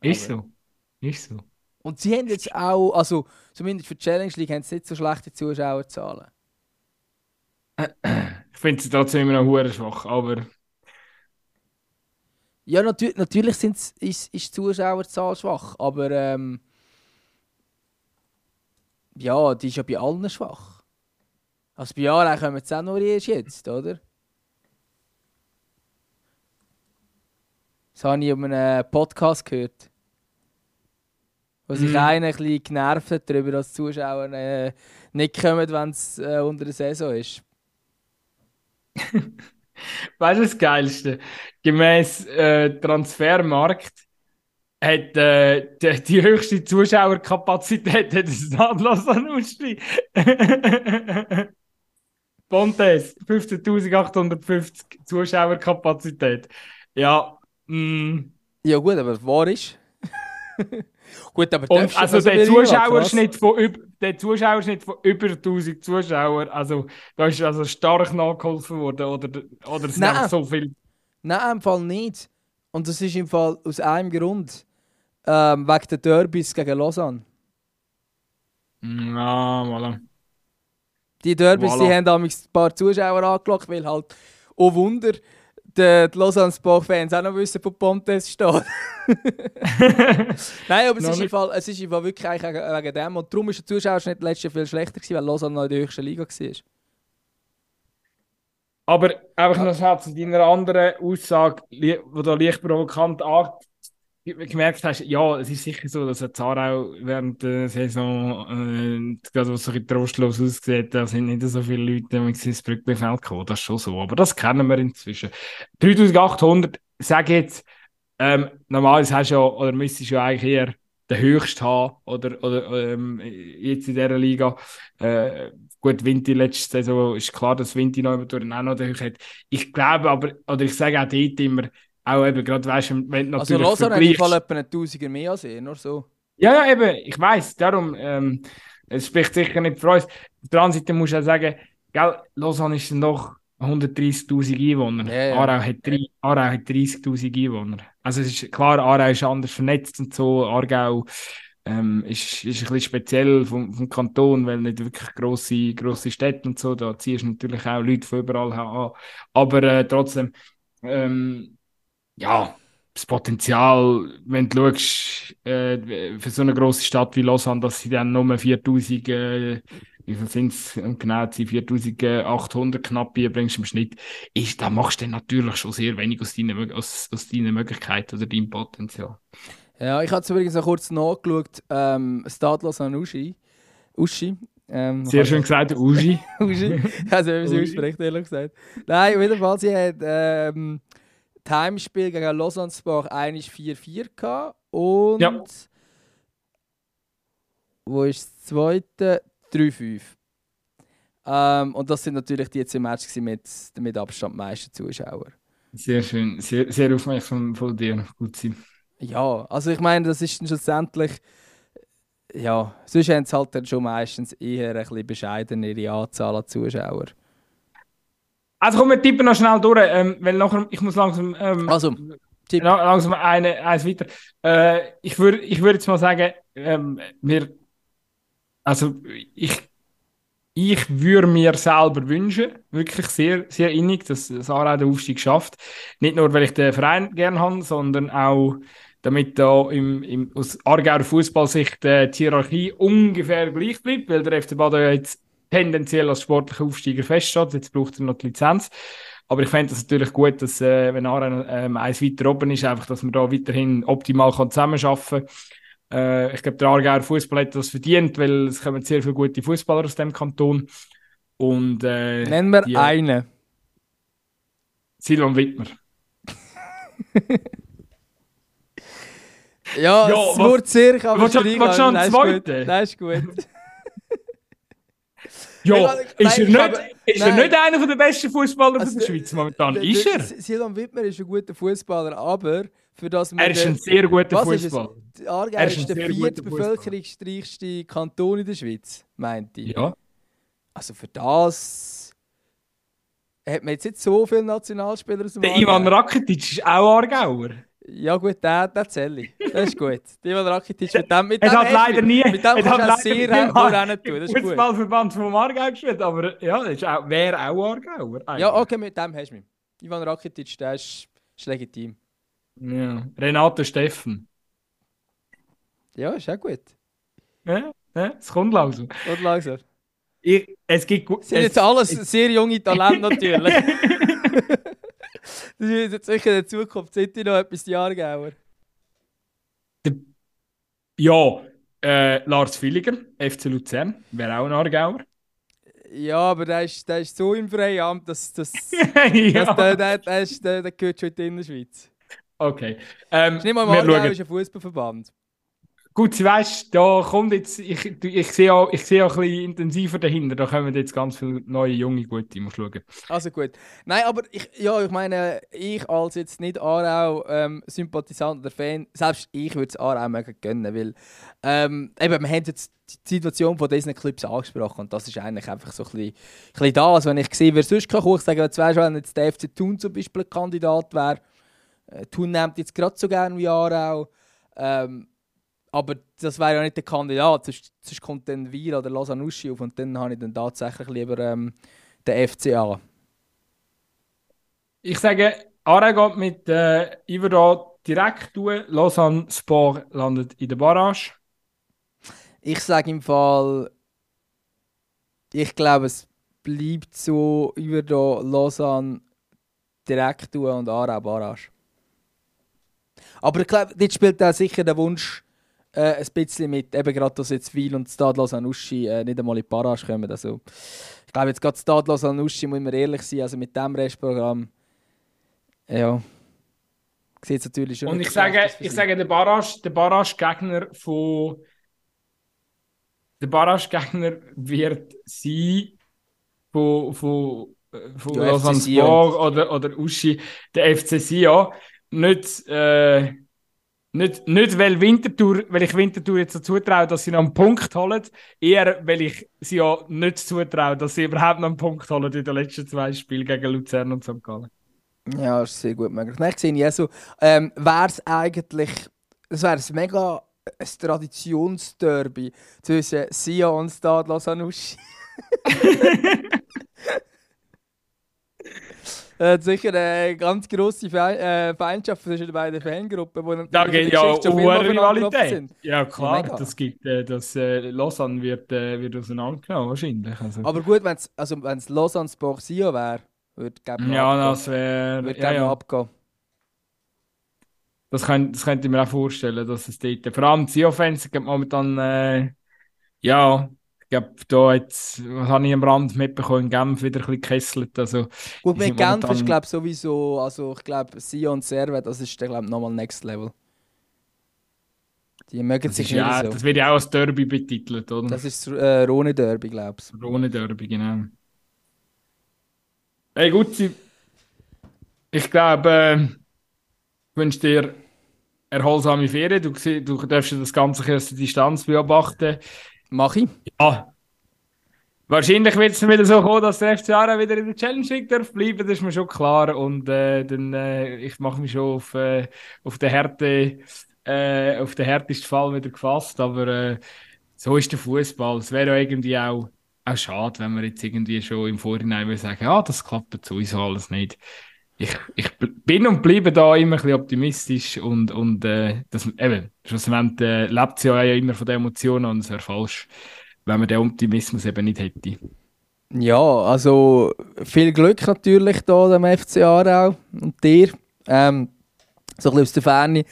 Ist Aber- so. Ist so. Und sie haben jetzt auch, also zumindest für die Challenge League, haben sie nicht so schlechte Zuschauerzahlen. Ich finde sie trotzdem immer noch hure schwach, aber Ja, natür natürlich sind's, ist, ist die Zuschauerzahl schwach, aber ähm, ja, die ist ja bei allen schwach. Also bei Aarau kommen es auch nur erst jetzt, oder? Das habe ich in einem Podcast gehört. Wo sich Mhm. einer ein bisschen genervt hat darüber, dass die Zuschauer äh, nicht kommen, wenn es äh, unter der Saison ist. Weißt du das Geilste? Gemäß äh, Transfermarkt hat äh, die, die höchste Zuschauerkapazität hat das Stadler Sanusti. Pontes, 15.850 Zuschauerkapazität. Ja, mm, Ja gut, aber wahr ist. gut, aber und also so der Zuschauerschnitt von, üb- der Zuschauerschnitt von über 1000 Zuschauern, also da ist also stark nachgeholfen worden oder, oder es sind Nein. so viel. Nein, im Fall nicht. Und das ist im Fall aus einem Grund. Ähm, wegen der Derbys gegen Lausanne. Ja, voilà. Die Derbys Voilà. die haben damals ein paar Zuschauer angelockt, weil halt, oh Wunder, die, die Lausanne-Sport-Fans auch noch wissen, wo Pontes steht. Nein, aber es ist, im. Fall, es ist im Fall wirklich eigentlich wegen, dem. Und darum ist der Zuschauerschnitt letztes Jahr viel schlechter gewesen, weil Lausanne noch in der höchsten Liga war. Aber einfach noch schnell zu deiner anderen Aussage, wo du leicht provokant an gemerkt hast, ja, es ist sicher so, dass ein Aarau während der Saison, äh, gerade was so ein bisschen trostlos aussieht, da sind nicht so viele Leute die ins Brückenfeld gekommen, das ist schon so, aber das kennen wir inzwischen. 3800, sag jetzt, ähm, normalerweise hast du ja, oder müsstest du ja eigentlich eher den höchsten haben, oder, oder ähm, jetzt in dieser Liga, äh, gut, Vinti letzte Saison ist klar, dass Vinti noch über auch noch den hat. Ich glaube aber, oder ich sage auch dort immer, auch eben, gerade weißt du, wenn du Also Lausanne hat im Fall etwa einen Tausiger mehr als ihr, nur so. ja, ja, eben, ich weiß, darum, ähm, es spricht sicher nicht für uns. Auf der anderen Seite auch sagen, gell, Lausanne ist dann doch 130.000 Einwohner. Ja, ja. Aarau hat, drei- Aarau hat 30.000 Einwohner. Also es ist klar, Aarau ist anders vernetzt und so, Aargau ähm, ist, ist ein bisschen speziell vom, vom Kanton, weil nicht wirklich grosse, grosse Städte und so, da ziehst du natürlich auch Leute von überall her an. Aber äh, trotzdem, ähm, ja, das Potenzial, wenn du schaust, äh, für so eine grosse Stadt wie Lausanne, dass sie dann nur 4000, äh, wie viel sind es genau, sie 4800 knapp bringst im Schnitt, ist, da machst du dann natürlich schon sehr wenig aus deinen, aus, aus deinen Möglichkeiten oder deinem Potenzial. Ja, ich habe jetzt übrigens noch kurz nachgeschaut, ähm, Stadlos an Uschi. Uschi. Ähm, Sehr schön gesagt, Uji. Uschi. Also, wie man sie Uschi. ausspricht, ehrlich gesagt. Nein, auf jeden Fall, sie hat ähm, das Heimspiel gegen Lausanne Sport 1-4-4 gehabt und. Ja. Wo ist das zweite? 3-5. Ähm, und das sind natürlich die zwei Matches mit, mit Abstand meisten Zuschauer. Sehr schön, sehr, sehr aufmerksam von dir. Gut sein. Ja, also ich meine, das ist dann schlussendlich. Ja, sonst haben sie halt dann schon meistens eher ein bisschen bescheidenere Anzahl an Zuschauern. Also komm, wir tippen noch schnell durch, ähm, weil nachher, ich muss langsam, ähm, Also, Tipp. la- langsam eine, eins weiter. Äh, ich würde ich würd jetzt mal sagen, ähm, wir, also ich, ich würde mir selber wünschen, wirklich sehr, sehr innig, dass das Aarau den Aufstieg schafft. Nicht nur, weil ich den Verein gerne habe, sondern auch, damit da im, im, aus Aargauer Fußballsicht äh, die Hierarchie ungefähr gleich bleibt, weil der FC Baden ja jetzt tendenziell als sportlicher Aufsteiger feststeht. Jetzt braucht er noch die Lizenz. Aber ich fände es natürlich gut, dass, äh, wenn Aarau ähm, eins weiter oben ist, einfach, dass man da weiterhin optimal kann zusammenarbeiten kann. Äh, ich glaube, der Aargauer Fußball hat das verdient, weil es kommen sehr viele gute Fußballer aus dem Kanton. Und äh, Nennen wir die- einen. Silvan Wittmer. Ja, Ja, es was- wird sehr, aber streichen, willst du noch einen nein, ist gut. Ja, ist er ich nicht, ist er nicht einer der besten Fußballer Also, der Schweiz momentan? Der- Ist er? Silvan Wittmer ist ein guter Fußballer, aber für das man Er ist ein sehr guter? Fußballer. Aargau ist ist, der sehr guter vierte Fußballer. bevölkerungsreichste Kanton in der Schweiz, meinte ich. Ja. Also für das hat man jetzt nicht so viele Nationalspieler aus dem Der. Ivan Rakitic ist auch Aargauer. Ja gut, den, den zähle ich. Das ist gut. Ivan Rakitic mit dem, mit Er dem hat leider nie. Mit dem kannst du sehr rennen tun. Das ist gut. Fußballverband vom Aargau gespielt, aber ja, das auch, wäre auch Aargauer. Ja, okay, mit dem hast du mich. Ivan Rakitic, der ist, ist legitim. Ja. Renato Steffen. Ja, ist auch gut. Ja, ja, es kommt langsam. Und langsam. Ich, es gibt Das sind es- jetzt alles sehr junge Talente natürlich. das ist jetzt sicher in der Zukunft. Sind die noch etwas die Jahrgauer? Ja, äh, Lars Villiger, FC Luzern, wäre auch ein Aargauer. Ja, aber der ist, der ist so im Freiamt, dass, dass, ja. dass der, der, der, ist, der, der gehört schon in die Innerschweiz. Okay. Ähm, Ist nicht mal im wir Aargau, schauen. ist ein Fußballverband. Gut, weißt, da kommt jetzt, ich, ich sehe auch, ich auch ein bisschen intensiver dahinter, da kommen jetzt ganz viele neue junge Gute, muss schauen. Also gut. Nein, aber ich, ja, ich meine, ich als jetzt nicht Aarau ähm, oder Fan, selbst ich würde es Aarau mega gönnen, weil ähm, eben, wir haben jetzt die Situation von diesen Clips angesprochen und das ist eigentlich einfach so ein bisschen, ein bisschen das, Also wenn ich sehe, wer sonst kann, ich sage, jetzt weißt du, wenn jetzt der FC Thun zum Beispiel Kandidat wäre, äh, Thun nimmt jetzt gerade so gerne wie Aarau, ähm, aber das wäre ja nicht der Kandidat, sonst, sonst kommt dann Wiel oder Lausanne-Uschi auf und dann habe ich dann tatsächlich lieber ähm, den FCA. Ich sage, Aarau geht mit äh, Iverdon direkt tun, Lausanne Sport landet in der Barrage. Ich sage im Fall, ich glaube, es bleibt so über da Lausanne direkt tun und Aarau Barrage. Aber ich glaube, dort spielt auch sicher der Wunsch äh, ein bisschen mit, eben gerade, dass jetzt Wiel und Stade Lausanne Uschi äh, nicht einmal in die Barrage kommen. Also, ich glaube, jetzt gerade Stade Lausanne Uschi, muss man ehrlich sein, also mit diesem Restprogramm, ja, sieht es natürlich schon Und ich sage, ich sage, der Barrage, der Barrage-Gegner von der Barrage-Gegner wird sein von, von, äh, von Ja, Lausanne FC Sion. Sport oder, oder Uschi, der FC Sion. Nicht, äh, nicht, nicht weil, Winterthur, weil ich Winterthur jetzt so zutraue, dass sie noch einen Punkt holen, eher weil ich sie ja nicht zutraue, dass sie überhaupt noch einen Punkt holen in den letzten zwei Spielen gegen Luzern und St. Gallen. Ja, das ist sehr gut möglich. Nein, ich sehe ja so, ähm, wäre es eigentlich, es wäre ein mega ein Traditionsderby zwischen Sion und Stade Lausanne-Uschi. Äh, sicher eine ganz grosse äh, Feindschaft zwischen den beiden Fangruppen, die Da in der geht ja hohe Rivalität. sind. Ja, klar, mega. das gibt, äh, das äh, Lausanne wird, äh, wird auseinandergenommen, wahrscheinlich. Also. Aber gut, wenn es also wenn's Lausanne Sport Sion wäre, würde ich ja, das wäre. würde Ja, ja, ja. abgehen. Das, könnt, das könnte ich mir auch vorstellen, dass es dort. Vor allem gibt momentan. Äh, ja, ich glaube, da jetzt, was habe ich am Rand mitbekommen, in Genf wieder ein bisschen gekesselt. Also, Gut, mit Genf momentan- ist glaube sowieso, also ich glaube Sion und Servet, das ist glaube nochmal Next Level. Die mögen das, sich nicht ja, so. das wird ja auch als Derby betitelt, oder? Das ist äh, Rhone Derby, glaube ich. Ohne Derby, genau. Hey, gut, ich glaube, äh, ich wünsche dir erholsame Ferien. Du, du darfst das Ganze aus der Distanz beobachten. Mach ich. Ja. Wahrscheinlich wird es wieder so kommen, dass der FC Aarau wieder in der Challenge League darf bleiben, das ist mir schon klar. Und äh, dann, äh, ich mache mich schon auf, äh, auf den Härte, äh, auf den härtesten Fall wieder gefasst. Aber äh, so ist der Fußball. Es wäre irgendwie auch, auch schade, wenn wir jetzt irgendwie schon im Vorhinein würde sagen, ja, das klappt sowieso alles nicht. Ich, ich bin und bleibe da immer ein bisschen optimistisch und, und äh, das, eben, schlussendlich äh, lebt es ja immer von den Emotionen und es wäre falsch, wenn man den Optimismus eben nicht hätte. Ja, also viel Glück natürlich da dem FC Aarau und dir. Ähm, so ein bisschen aus der Ferne.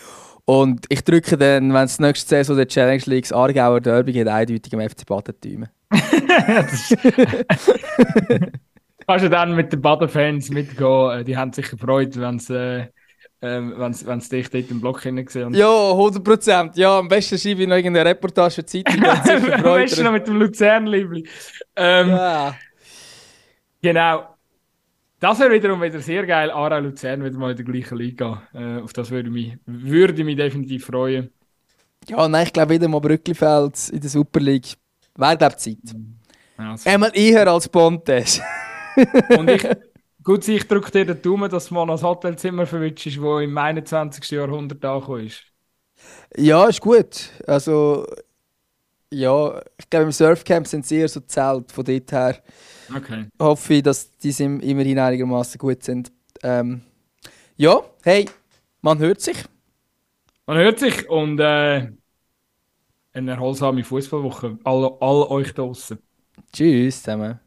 Und ich drücke dann, wenn es nächste Saison der Challenge League Aargauer Derby geht, eindeutig am FC Badentümen. Das- Kannst du dann mit den Baden-Fans mitgehen? Die haben sicher Freude, wenn sie äh, ähm, wenn's, wenn's dich dort im Block hinein sehen. Und Ja, 100 Prozent. Ja, am besten schreibe ich noch irgendeine Reportage für die Zeitung. Am besten noch mit dem Luzern-Liebli. Ähm, Ja. Genau. Das wäre wiederum wieder sehr geil. Aarau Luzern wieder mal in der gleichen Liga. Äh, auf das würde ich mich, würde ich mich definitiv freuen. ja, nein, ich glaube wieder mal Brücklifeld in der Super League. Wäre, glaube Zeit. Ja, also- Einmal eher als Pontes. Und ich, gut, ich drücke dir den Daumen, dass du mal das Hotelzimmer verwitschst, das im 21. Jahrhundert angekommen ist. Ja, ist gut. Also, ja, ich glaube, im Surfcamp sind sie eher so Zelt. Von dort her Okay. hoffe ich, dass die immerhin einigermaßen gut sind. Ähm, ja, hey, Man hört sich. Man hört sich und äh, eine erholsame Fußballwoche. All, all euch draußen. Tschüss zusammen.